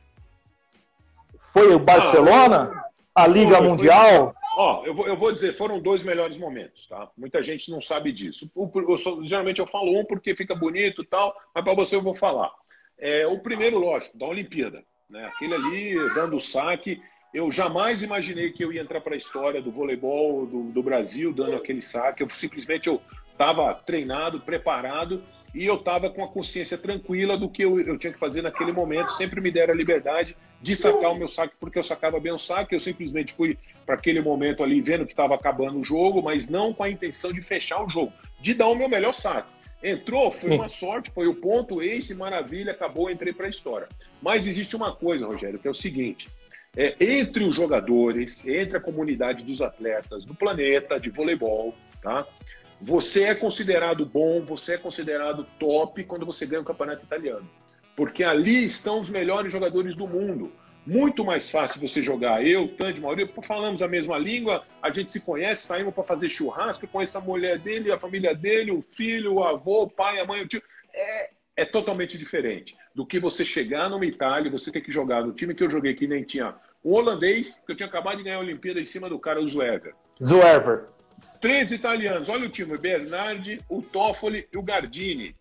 Foi o Barcelona? Ah, a Liga foi, Mundial?
Ó, eu vou, eu vou dizer, foram dois melhores momentos, tá? Muita gente não sabe disso. Eu, eu, geralmente eu falo um porque fica bonito e tal, mas para você eu vou falar. É, o primeiro, lógico, da Olimpíada. Né? Aquele ali, dando o saque. Eu jamais imaginei que eu ia entrar para a história do voleibol do, do, Brasil, dando aquele saque. Eu simplesmente eu estava treinado, preparado e eu estava com a consciência tranquila do que eu, eu, tinha que fazer naquele momento. Sempre me deram a liberdade de sacar o meu saque, porque eu sacava bem o saque. Eu simplesmente fui para aquele momento ali vendo que estava acabando o jogo, mas não com a intenção de fechar o jogo, de dar o meu melhor saque. Entrou, foi uma sorte, foi o ponto, ace, maravilha, acabou, entrei para a história. Mas existe uma coisa, Rogério, que é o seguinte: é, entre os jogadores, entre a comunidade dos atletas do planeta de voleibol, tá? Você é considerado bom, você é considerado top quando você ganha o campeonato italiano. Porque ali estão os melhores jogadores do mundo. Muito mais fácil você jogar. Eu, Tandy, Maurício, falamos a mesma língua, a gente se conhece, saímos para fazer churrasco, eu conheço a mulher dele, a família dele, o filho, o avô, o pai, a mãe, o tio. É, é totalmente diferente do que você chegar numa Itália, você ter que jogar no time que eu joguei que nem tinha um holandês, que eu tinha acabado de ganhar a Olimpíada em cima do cara, o Zuever.
Zuever.
Três italianos. Olha o time: Bernardi, o Toffoli e o Gardini.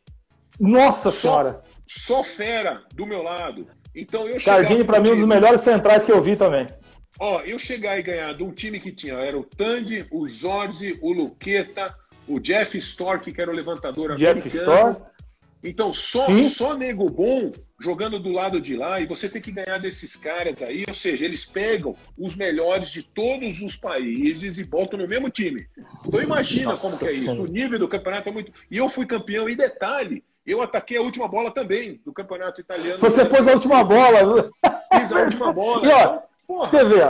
Nossa só, Senhora!
Só fera do meu lado. Então eu
Gardini, para mim, um dos melhores centrais que eu vi também.
Ó, eu chegar e ganhar de um time que tinha, era o Tandy, o Zorzi, o Luqueta, o Jeff Stork, que era o levantador
Jeff americano. Stork.
Então, só, só nego bom jogando do lado de lá, e você tem que ganhar desses caras aí, ou seja, eles pegam os melhores de todos os países e botam no mesmo time. Então imagina Nossa, como que é isso. O nível do campeonato é muito. E eu fui campeão, e detalhe, eu ataquei a última bola também do campeonato italiano.
Você pôs a última bola.
Fiz a última bola.
E ó, você vê,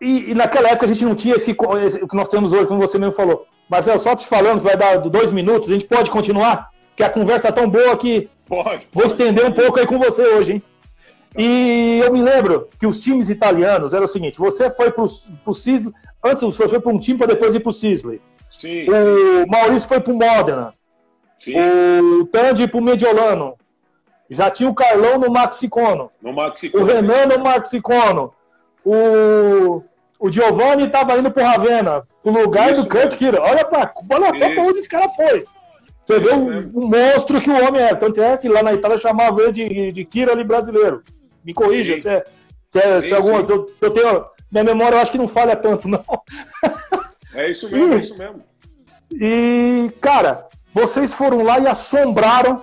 e, e, naquela época a gente não tinha esse, esse, o que nós temos hoje, como você mesmo falou. Marcelo, só te falando que vai dar dois minutos, a gente pode continuar? Que a conversa é tão boa que
Pode.
Vou estender um pouco aí com você hoje, hein? E eu me lembro que os times italianos era o seguinte: você foi para o Sisley, antes você foi para um time para depois ir para o Sisley.
Sim.
O Maurício foi para o Modena. Sim. O Tandy para o Mediolano. Já tinha o Carlão no Maxicono.
No Maxicono.
O Renan no Maxicono. O, o Giovanni estava indo para o Ravena, o lugar Isso do Kurt Kira. Olha para olha para onde esse cara foi. Você vê o, o, monstro que o homem é. Tanto é que lá na Itália chamava ele de, de Kira ali brasileiro. Me corrija se, é, se, é, se, alguma, se, eu, se eu tenho. Minha memória eu acho que não falha tanto, não.
É isso mesmo, e, é isso mesmo.
E, cara, vocês foram lá e assombraram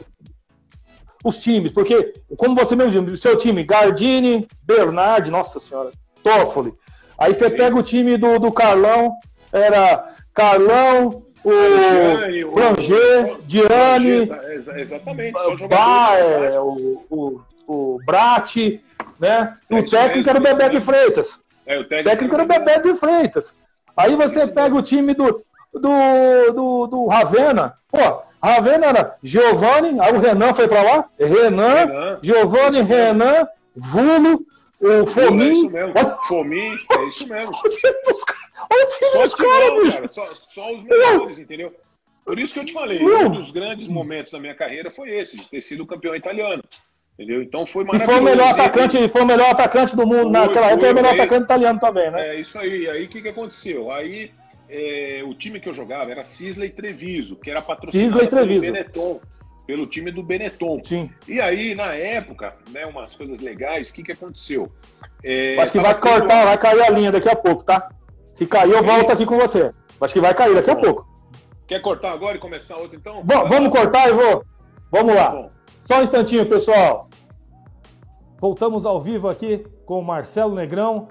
os times, porque, como você mesmo disse, seu time, Gardini, Bernardi, nossa senhora, Toffoli. Aí você Sim. pega o time do, do Carlão, era Carlão, o Branger, Diane,
exatamente,
Baer, o, o, o Brat, né? É o técnico era o Bebé de Freitas.
É, o
técnico era o Bebé de Freitas. Aí você pega o time do, do, do, do Ravena. Pô, Ravena era Giovanni, aí o Renan foi pra lá. Renan, Renan Giovanni, Renan, Vulo, o Fomin. É isso
mesmo. Fomin, é isso mesmo.
Olha o time dos caras. Cara,
só, só os melhores, entendeu? Por isso que eu te falei, um dos grandes momentos da minha carreira foi esse, de ter sido campeão italiano. Entendeu? Então foi
maravilhoso. E foi o melhor atacante, foi o melhor atacante do mundo foi, naquela época, foi o melhor atacante italiano também, né?
É isso aí. Aí o que, que aconteceu? Aí é, o time que eu jogava era Cisley Treviso, que era patrocinado pelo Benetton, pelo time do Benetton.
Sim.
E aí, na época, né, umas coisas legais, o que, que aconteceu?
É, Acho que vai cortar, vai cair a linha daqui a pouco, tá? Se cair, eu volto aqui com você. Acho que vai cair daqui a pouco.
Quer cortar agora e começar outro então?
V vamos cortar e vou. Vamos lá. Tá Só um instantinho, pessoal. Voltamos ao vivo aqui com o Marcelo Negrão.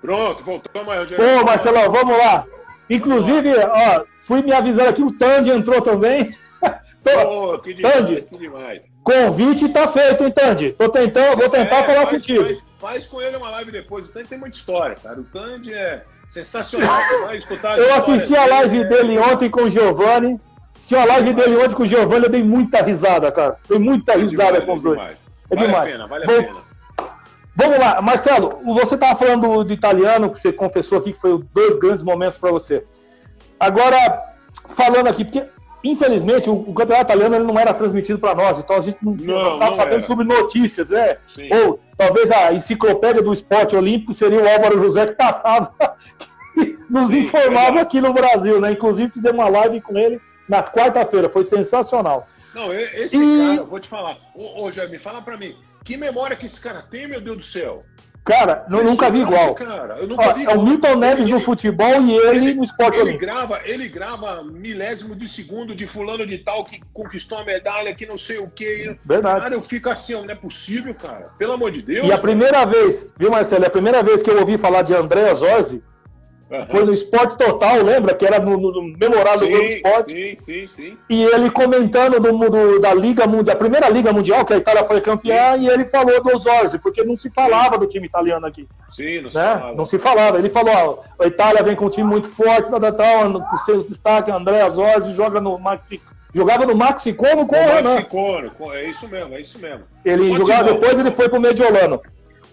Pronto, voltamos aí,
Rogério. Ô, Marcelo, vamos lá. Inclusive, ó, fui me avisando aqui, o Tandy entrou também.
Tô... Oh, que demais, Tandy, que demais.
Convite tá feito, hein, Tandy? Tô tentando, vou tentar é, falar
faz,
contigo.
Faz, faz, com ele uma live depois. O Tandy tem muita história, cara. O Tandy é sensacional.
Eu assisti a live dele ontem com o Giovanni. Assisti a live dele ontem com o Giovanni, eu dei muita risada, cara. Dei muita risada é demais, com os dois.
É, é vale demais. a pena, vale a pena.
Vamos lá, Marcelo, você estava falando do italiano, que você confessou aqui que foi dois grandes momentos para você. Agora, falando aqui, porque infelizmente o, o campeonato italiano não era transmitido para nós, então a gente não estava sabendo era. sobre notícias, né? Sim. Ou talvez a enciclopédia do esporte olímpico seria o Álvaro José que passava, que nos Sim, informava aqui no Brasil, né? Inclusive fizemos uma live com ele na quarta-feira, foi sensacional.
Não, esse e... cara, vou te falar. Ô, ô Jair, fala para mim, que memória que esse cara tem, meu Deus do céu?
Cara, eu nunca vi igual. Cara, Ó, vi igual. É o Milton Neves ele, no futebol e ele, ele no esporte
ele grava, ele grava milésimo de segundo de fulano de tal que conquistou a medalha, que não sei o quê.
Verdade.
Cara, eu fico assim, não é possível, cara. Pelo amor de Deus.
E a primeira vez, viu, Marcelo? É a primeira vez que eu ouvi falar de André Zorzi Uhum. Foi no Esporte Total, lembra? Que era no, no memorável sim, Globo Esporte.
Sim, sim, sim.
E ele comentando do, do, da Liga Mundial, a primeira Liga Mundial, que a Itália foi campeã, sim. e ele falou do Zorzi, porque não se falava sim. do time italiano aqui.
Sim, não
né? se falava. Não se falava. Ele falou, ó, a Itália vem com um time muito forte, tal, tal, o seu destaque, André Zorzi, joga no Maxi Jogava no Maxi Como com o Renan. Maxi
Como, é isso mesmo, é isso mesmo.
Ele jogava depois, ele foi pro Mediolano.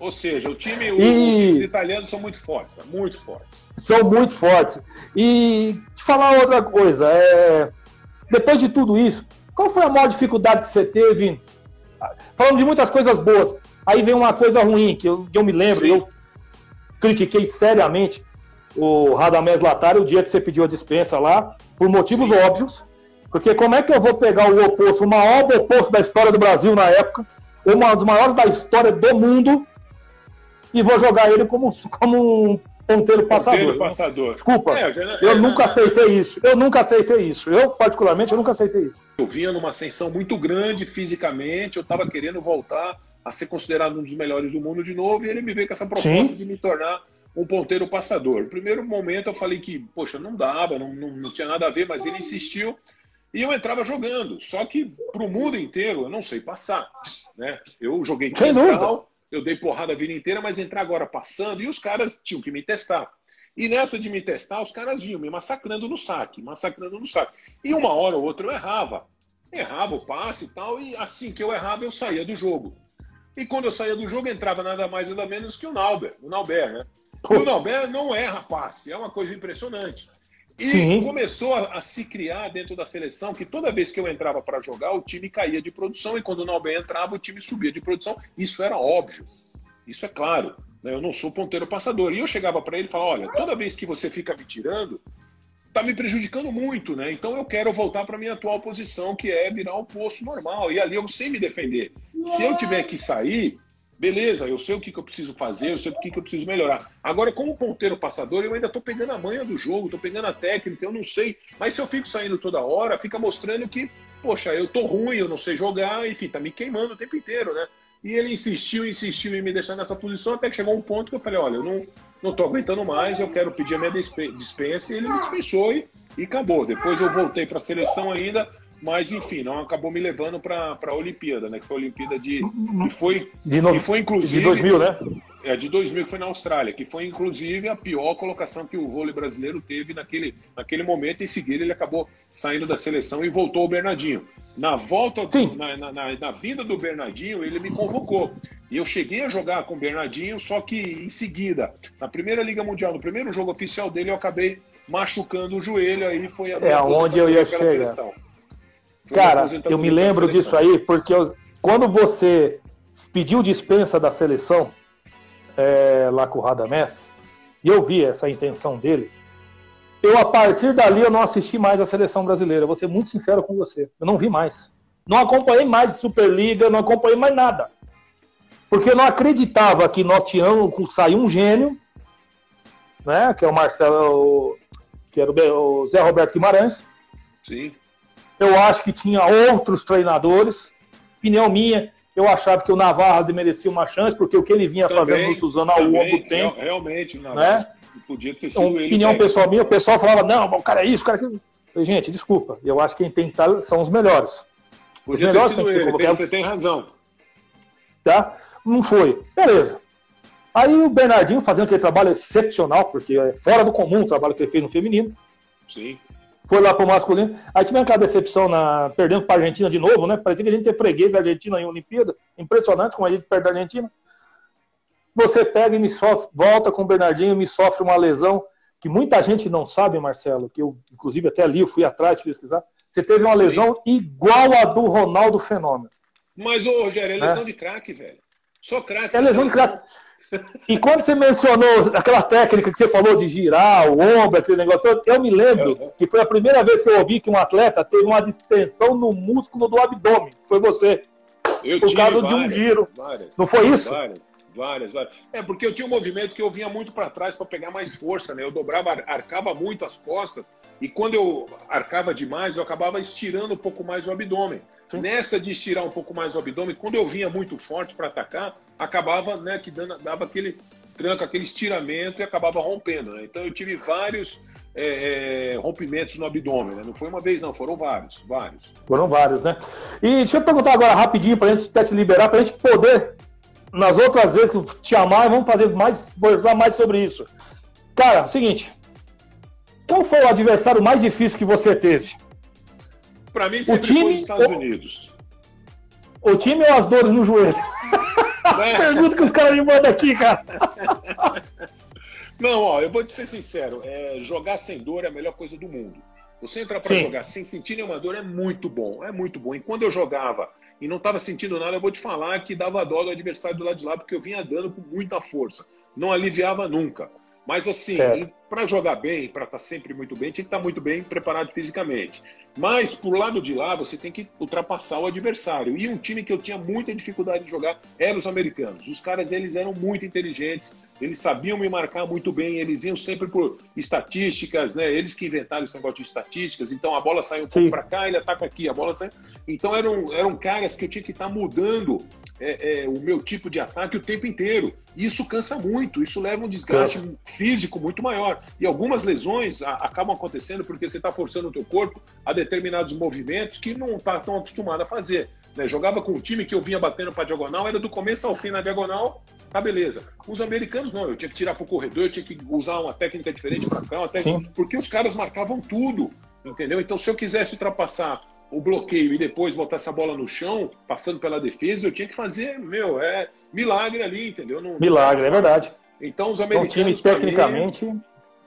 Ou seja, o time, e... os italianos são muito fortes, muito fortes.
São muito fortes. E te falar outra coisa, é... depois de tudo isso, qual foi a maior dificuldade que você teve? Falando de muitas coisas boas, aí vem uma coisa ruim que eu, que eu me lembro, Sim. eu critiquei seriamente o Radamés Latari o dia que você pediu a dispensa lá, por motivos Sim. óbvios. Porque como é que eu vou pegar o oposto, o maior oposto da história do Brasil na época, uma dos maiores da história do mundo, e vou jogar ele como, como um ponteiro passador. Ponteiro
passador.
Desculpa, é, eu, eu nunca aceitei isso. Eu nunca aceitei isso. Eu, particularmente, eu nunca aceitei isso.
Eu vinha numa ascensão muito grande fisicamente, eu estava querendo voltar a ser considerado um dos melhores do mundo de novo, e ele me veio com essa proposta Sim. de me tornar um ponteiro passador. No primeiro momento eu falei que, poxa, não dava, não, não, não tinha nada a ver, mas ele insistiu e eu entrava jogando. Só que para o mundo inteiro eu não sei passar. Né? Eu joguei central, eu dei porrada a vida inteira, mas entrar agora passando, e os caras tinham que me testar. E nessa de me testar, os caras vinham me massacrando no saque, massacrando no saque. E uma hora ou outra eu errava. Errava o passe e tal, e assim que eu errava, eu saía do jogo. E quando eu saía do jogo, entrava nada mais nada menos que o Nauber, o Nauber, né? O Nauber não erra passe, é uma coisa impressionante. E Sim. começou a, a, se criar dentro da seleção que toda vez que eu entrava para jogar, o time caía de produção e quando o Nalben entrava, o time subia de produção. Isso era óbvio. Isso é claro. Né? Eu não sou ponteiro passador. E eu chegava para ele e falava: olha, toda vez que você fica me tirando, tá me prejudicando muito, né? Então eu quero voltar para minha atual posição, que é virar um posto normal. E ali eu sei me defender. Se eu tiver que sair, Beleza, eu sei o que, que eu preciso fazer, eu sei o que, que eu preciso melhorar. Agora, como ponteiro passador, eu ainda estou pegando a manha do jogo, estou pegando a técnica, eu não sei. Mas se eu fico saindo toda hora, fica mostrando que, poxa, eu tô ruim, eu não sei jogar, enfim, tá me queimando o tempo inteiro, né? E ele insistiu, insistiu em me deixar nessa posição, até que chegou um ponto que eu falei, olha, eu não, não tô aguentando mais, eu quero pedir a minha dispensa, e ele me dispensou e, e acabou. Depois eu voltei para a seleção ainda, mas enfim, não acabou me levando para a Olimpíada, né? Que foi a Olimpíada de que foi
de, no... que foi inclusive de 2000, né?
É de 2000 que foi na Austrália, que foi inclusive a pior colocação que o vôlei brasileiro teve naquele naquele momento. Em seguida ele acabou saindo da seleção e voltou ao Bernardinho. Na volta, na, na, na, na vinda do Bernardinho, ele me convocou. E eu cheguei a jogar com o Bernardinho, só que em seguida, na primeira Liga Mundial, no primeiro jogo oficial dele, eu acabei machucando o joelho, aí foi a
É onde eu ia chegar. Seleção. Cara, eu me lembro disso aí, porque eu, quando você pediu dispensa da seleção é, lá com o Radamés, e eu vi essa intenção dele, eu, a partir dali, eu não assisti mais a seleção brasileira. Vou ser muito sincero com você. Eu não vi mais. Não acompanhei mais Superliga, não acompanhei mais nada. Porque eu não acreditava que nós tínhamos, saiu um gênio, né? Que é o Marcelo, que era o Zé Roberto Guimarães.
Sim.
Eu acho que tinha outros treinadores. Opinião minha, eu achava que o Navarro merecia uma chance, porque o que ele vinha também, fazendo no Suzano ao longo do tempo.
Realmente, o Navarro né?
podia ter sido então, ele. Opinião pessoal minha, o pessoal falava, não, o cara é isso, o cara é aquilo. Gente, desculpa, eu acho que quem tem que estar são os melhores.
Podia os melhores tem que ser convocados. Você tem razão.
Tá? Não foi. Beleza. Aí o Bernardinho fazendo aquele trabalho excepcional, porque é fora do comum o trabalho que ele fez no feminino.
Sim
foi lá pro masculino. Aí tivemos aquela decepção na, perdendo para a Argentina de novo, né? Parecia que a gente tem freguês da Argentina em Olimpíada. Impressionante como a gente perde a Argentina. Você pega e me sofre, volta com o Bernardinho e me sofre uma lesão que muita gente não sabe, Marcelo, que eu, inclusive, até ali eu fui atrás de pesquisar. Você teve uma lesão Sim. igual a do Ronaldo Fenômeno.
Mas, ô, Rogério, é lesão é. de craque, velho. Só craque.
É lesão de craque. E quando você mencionou aquela técnica que você falou de girar o ombro, aquele negócio todo, eu me lembro que foi a primeira vez que eu ouvi que um atleta teve uma distensão no músculo do abdômen. Foi você. Eu por causa várias, de um giro. Várias, Não foi isso?
Várias, várias, várias. É, porque eu tinha um movimento que eu vinha muito para trás para pegar mais força, né? Eu dobrava, arcava muito as costas. E quando eu arcava demais, eu acabava estirando um pouco mais o abdômen. Sim. Nessa de estirar um pouco mais o abdômen, quando eu vinha muito forte para atacar, acabava, né, que dando, dava aquele tranco, aquele estiramento e acabava rompendo. Né? Então eu tive vários é, é, rompimentos no abdômen. Né? Não foi uma vez, não, foram vários, vários.
Foram vários, né? E deixa eu perguntar agora rapidinho para a gente até te liberar, para a gente poder, nas outras vezes que te amar, vamos fazer mais, conversar mais sobre isso. Cara, é o seguinte. Qual foi o adversário mais difícil que você teve?
Para mim, sempre o time, foi os Estados o, Unidos.
O time ou as dores no joelho? É. Pergunta que os caras me mandam aqui, cara.
Não, ó, eu vou te ser sincero. É, jogar sem dor é a melhor coisa do mundo. Você entrar para jogar sem sentir nenhuma dor é muito bom, é muito bom. E quando eu jogava e não estava sentindo nada, eu vou te falar que dava dó do adversário do lado de lá, porque eu vinha dando com muita força. Não aliviava nunca. Mas assim, para jogar bem, para estar tá sempre muito bem, tinha que estar tá muito bem preparado fisicamente. Mas, por lado de lá, você tem que ultrapassar o adversário. E um time que eu tinha muita dificuldade de jogar eram os americanos. Os caras, eles eram muito inteligentes, eles sabiam me marcar muito bem, eles iam sempre por estatísticas, né? Eles que inventaram esse negócio de estatísticas. Então, a bola sai um pouco para cá, ele ataca aqui, a bola sai... Então, eram, eram caras que eu tinha que estar tá mudando é, é, o meu tipo de ataque o tempo inteiro. Isso cansa muito, isso leva um desgaste cansa. físico muito maior. E algumas lesões a, acabam acontecendo porque você está forçando o teu corpo a determinados movimentos que não está tão acostumado a fazer. Né? Jogava com um time que eu vinha batendo para diagonal, era do começo ao fim na diagonal, tá beleza. Os americanos não, eu tinha que tirar para o corredor, eu tinha que usar uma técnica diferente para cá, técnica... porque os caras marcavam tudo, entendeu? Então, se eu quisesse ultrapassar o bloqueio e depois botar essa bola no chão, passando pela defesa, eu tinha que fazer, meu, é milagre ali, entendeu?
Milagre, é verdade.
Então os americanos. Um
time tecnicamente.
Mim,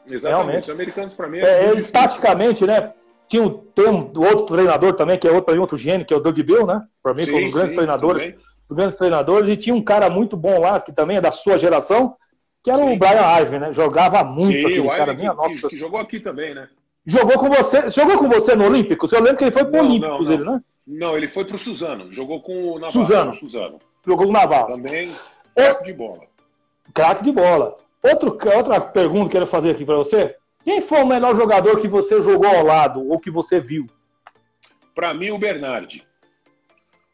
exatamente. Realmente. Os americanos para mim.
É, é estaticamente, né? Tinha um, tem um outro treinador também, que é outro, outro gênio, que é o Doug Bill, né? Para mim, sim, foi um dos grandes sim, treinadores. Dos grandes treinadores. E tinha um cara muito bom lá, que também é da sua geração, que era sim. o Brian Ive, né? Jogava muito aquele cara.
Minha, nossa. Que jogou aqui também, né?
Jogou com você, jogou com você no Olímpicos? Eu lembro que ele foi pro Olímpicos, ele, né?
Não, ele foi pro Suzano. Jogou com o Navarro.
Suzano.
Suzano.
Jogou com o Navarro.
Também craque de bola.
Craque de bola. Outro, outra pergunta que eu quero fazer aqui para você. Quem foi o melhor jogador que você jogou ao lado ou que você viu?
Para mim, o Bernardi.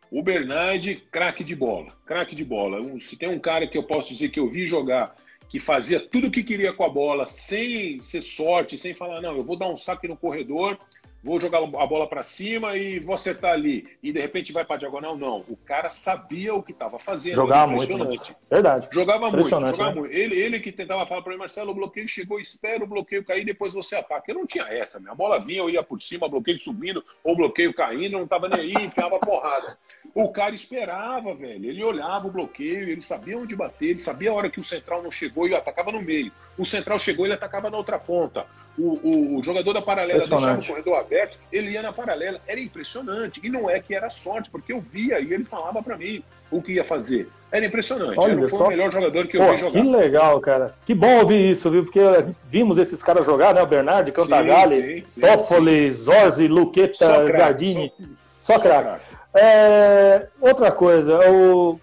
O Bernardi, craque de bola. Craque de bola. Se tem um cara que eu posso dizer que eu vi jogar que fazia tudo o que queria com a bola, sem ser sorte, sem falar, não, eu vou dar um saque no corredor, vou jogar a bola para cima e vou acertar ali. E de repente vai para diagonal, não. O cara sabia o que estava fazendo.
Jogava muito. Né?
Verdade. Jogava muito. Jogava né? muito. Ele, ele que tentava falar para mim, Marcelo, o bloqueio chegou, espera o bloqueio cair, depois você ataca. Eu não tinha essa, minha bola vinha, eu ia por cima, bloqueio subindo, ou bloqueio caindo, não estava nem aí, enfiava porrada. O cara esperava, velho. Ele olhava o bloqueio, ele sabia onde bater, ele sabia a hora que o central não chegou e atacava no meio. O central chegou, ele atacava na outra ponta. O, o, o jogador da paralela deixava o corredor aberto, ele ia na paralela. Era impressionante. E não é que era sorte, porque eu via e ele falava para mim o que ia fazer. Era impressionante. Olha, foi só... o melhor jogador que Pô, eu vi jogar.
Que legal, cara. Que bom ouvir isso, viu? Porque vimos esses caras jogar, né? O Bernardo, Cantagalli, Toffoli, Zorzi, Luqueta, Gardini. Só, só craque. É... Outra coisa, o...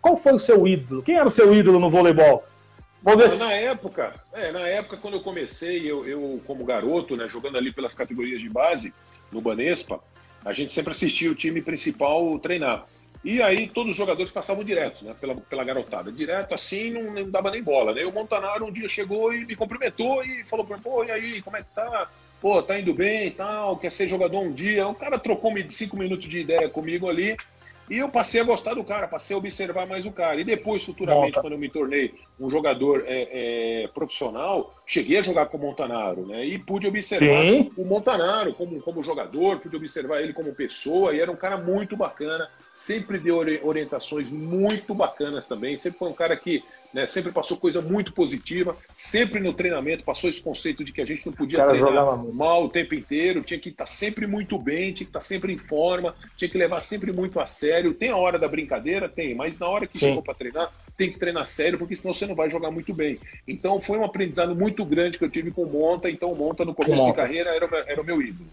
qual foi o seu ídolo? Quem era o seu ídolo no voleibol?
Vamos ver Na época, é, na época, quando eu comecei, eu, eu, como garoto, né, jogando ali pelas categorias de base, no Banespa, a gente sempre assistia o time principal treinar. E aí todos os jogadores passavam direto, né, pela, pela garotada. Direto assim, não, não dava nem bola, né? O Montanaro um dia chegou e me cumprimentou e falou para mim, pô, e aí, como é que tá? Pô, tá indo bem e tal, quer ser jogador um dia. O cara trocou cinco minutos de ideia comigo ali e eu passei a gostar do cara, passei a observar mais o cara. E depois, futuramente, Monta. quando eu me tornei um jogador é, é, profissional, cheguei a jogar com o Montanaro, né? E pude observar Sim. o Montanaro como, como jogador, pude observar ele como pessoa, e era um cara muito bacana, sempre deu orientações muito bacanas também, sempre foi um cara que né, sempre passou coisa muito positiva, sempre no treinamento passou esse conceito de que a gente não podia treinar mal o tempo inteiro, tinha que estar sempre muito bem, tinha que estar sempre em forma, tinha que levar sempre muito a sério. Tem a hora da brincadeira? Tem, mas na hora que Sim. chegou para treinar, tem que treinar sério, porque senão você não vai jogar muito bem. Então foi um aprendizado muito grande que eu tive com o Monta, então o Monta no começo Monta. de carreira era, era o meu ídolo.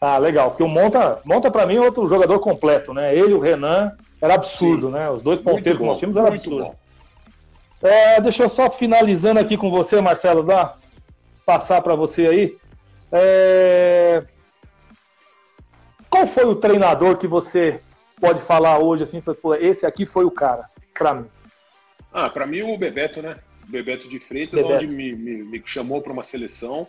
Ah, legal, porque o Monta, Monta para mim é outro jogador completo, né? Ele e o Renan era absurdo, Sim. né? Os dois ponteiros que nós tínhamos era absurdo. Bom. É, deixa eu só finalizando aqui com você, Marcelo, dá passar para você aí. É... Qual foi o treinador que você pode falar hoje assim, pô, esse aqui foi o cara para mim?
Ah, para mim o Bebeto, né? O Bebeto de Freitas, Bebeto. onde me, me, me chamou para uma seleção.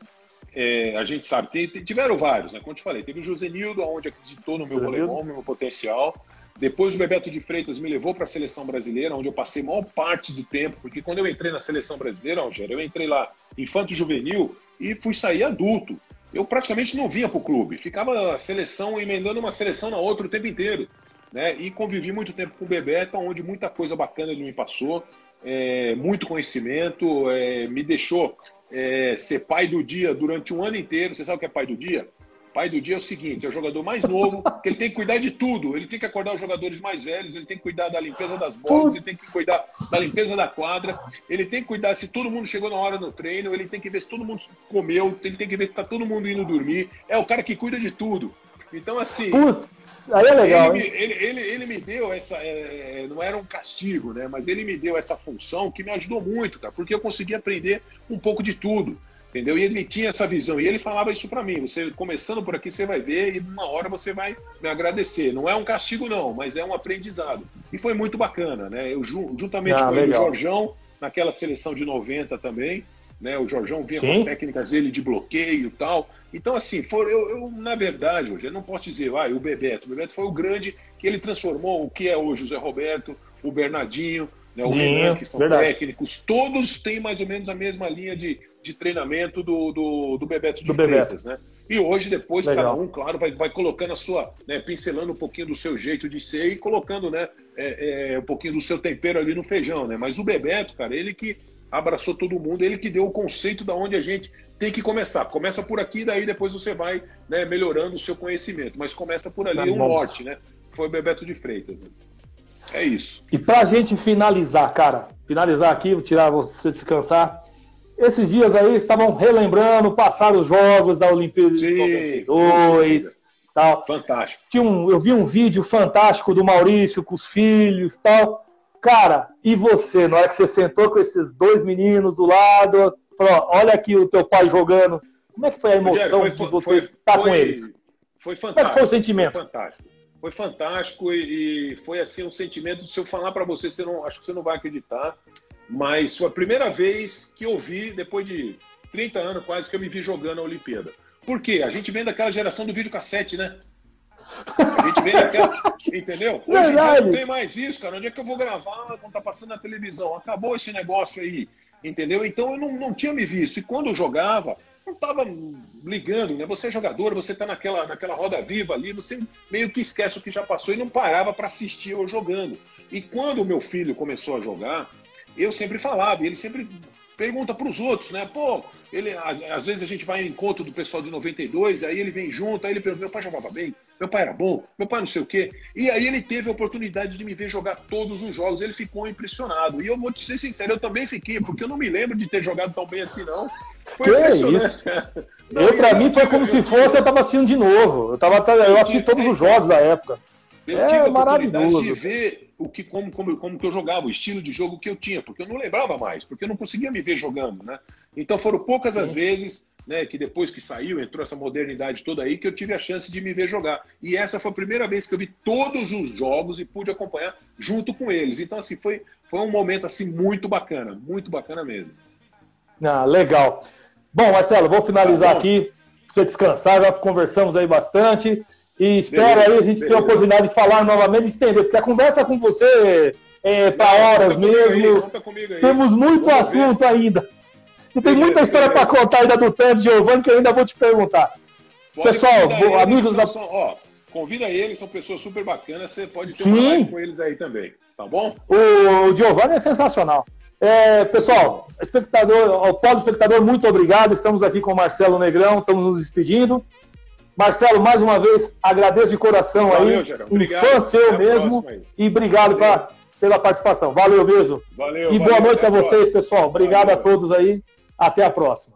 É, a gente sabe, tem, tiveram vários, né? Como eu te falei, teve o Josenildo, onde acreditou no meu voleibol, no meu potencial. Depois o Bebeto de Freitas me levou para a seleção brasileira, onde eu passei maior parte do tempo, porque quando eu entrei na seleção brasileira, Rogério, eu entrei lá infanto juvenil e fui sair adulto. Eu praticamente não vinha para o clube, ficava a seleção emendando uma seleção na outra o tempo inteiro. Né? E convivi muito tempo com o Bebeto, onde muita coisa bacana ele me passou, é, muito conhecimento, é, me deixou é, ser pai do dia durante um ano inteiro. Você sabe o que é pai do dia? Pai do dia é o seguinte: é o jogador mais novo, que ele tem que cuidar de tudo. Ele tem que acordar os jogadores mais velhos, ele tem que cuidar da limpeza das bolas, ele tem que cuidar da limpeza da quadra, ele tem que cuidar se todo mundo chegou na hora no treino, ele tem que ver se todo mundo comeu, ele tem que ver se está todo mundo indo dormir. É o cara que cuida de tudo. Então, assim.
Putz, aí é legal.
Ele, ele, ele, ele, me deu essa. É, não era um castigo, né? Mas ele me deu essa função que me ajudou muito, cara, porque eu consegui aprender um pouco de tudo. Entendeu? E ele tinha essa visão. E ele falava isso para mim. Você começando por aqui, você vai ver e uma hora você vai me agradecer. Não é um castigo, não, mas é um aprendizado. E foi muito bacana, né? Eu, juntamente ah, com ele, o Jorjão, naquela seleção de 90 também, né? O Jorjão vinha Sim. com as técnicas dele de bloqueio e tal. Então, assim, for, eu, eu, na verdade, hoje, eu não posso dizer, ah, o Bebeto. O Bebeto foi o grande que ele transformou o que é hoje o Zé Roberto, o Bernardinho, né, o Renan, que são verdade. técnicos, todos têm mais ou menos a mesma linha de, de treinamento do, do, do Bebeto de do Freitas, Bebeto. né? E hoje, depois, Legal. cada um, claro, vai, vai colocando a sua, né, pincelando um pouquinho do seu jeito de ser e colocando, né, é, é, um pouquinho do seu tempero ali no feijão, né? Mas o Bebeto, cara, ele que abraçou todo mundo, ele que deu o conceito da onde a gente tem que começar. Começa por aqui, daí depois você vai né, melhorando o seu conhecimento, mas começa por ali, o um norte, né? Foi o Bebeto de Freitas. Né? É isso.
E pra gente finalizar, cara, finalizar aqui, vou tirar você descansar. Esses dias aí estavam relembrando, passaram os jogos da Olimpíada de 92 tal.
Fantástico.
Tinha um, eu vi um vídeo fantástico do Maurício com os filhos tal. Cara, e você, na hora que você sentou com esses dois meninos do lado, falou, olha aqui o teu pai jogando. Como é que foi a emoção foi, foi, de você estar com eles?
Foi fantástico. Como é
que foi o sentimento?
Foi fantástico foi fantástico e, e, foi assim um sentimento de se eu falar para você, você não, acho que você não vai acreditar, mas foi a primeira vez que eu vi depois de 30 anos quase que eu me vi jogando a Olimpíada. Por quê? A gente vem daquela geração do videocassete, né? A gente vem daquela, entendeu? Hoje não tem mais isso, cara. Onde é que eu vou gravar quando tá passando na televisão? Acabou esse negócio aí, entendeu? Então eu não, não tinha me visto. E quando eu jogava, não estava ligando, né? Você é jogador, você está naquela, naquela roda viva ali, você meio que esquece o que já passou e não parava para assistir eu jogando. E quando o meu filho começou a jogar, eu sempre falava, e ele sempre pergunta para os outros, né? Pô, ele, às vezes a gente vai em encontro do pessoal de 92, aí ele vem junto, aí ele pergunta: meu pai jogava bem, meu pai era bom, meu pai não sei o quê. E aí ele teve a oportunidade de me ver jogar todos os jogos, ele ficou impressionado. E eu vou te ser sincero, eu também fiquei, porque eu não me lembro de ter jogado tão bem assim, não.
Foi que isso? Não, eu, para mim, foi como se fosse eu tava assistindo de novo. Eu, tava, eu assisti todos os jogos da época.
Eu é tive a oportunidade de ver o que, como, como, como que eu jogava, o estilo de jogo que eu tinha, porque eu não lembrava mais, porque eu não conseguia me ver jogando, né? Então foram poucas as vezes, né, que depois que saiu, entrou essa modernidade toda aí, que eu tive a chance de me ver jogar. E essa foi a primeira vez que eu vi todos os jogos e pude acompanhar junto com eles. Então, assim, foi, foi um momento assim muito bacana, muito bacana mesmo.
Ah, legal. Bom, Marcelo, vou finalizar tá aqui, pra você descansar, já conversamos aí bastante. E espero beleza, aí a gente beleza. ter a oportunidade de falar novamente e estender, porque a conversa com você é para horas mesmo. Aí, Temos muito Vamos assunto ver. ainda. E tem muita história para contar ainda do Tanto Giovanni que eu ainda vou te perguntar. Pode Pessoal, amigos da.
São, ó, convida eles, são pessoas super bacanas, você pode ter Sim. uma com eles aí também, tá bom?
O, o Giovanni é sensacional. É, pessoal, espectador, ao espectador, muito obrigado. Estamos aqui com o Marcelo Negrão, estamos nos despedindo. Marcelo, mais uma vez, agradeço de coração Valeu, aí. Gerão. Um fã seu mesmo. E obrigado pra, pela participação. Valeu mesmo. Valeu. E boa valeu, noite a vocês, pessoal. Obrigado valeu. a todos aí. Até a próxima.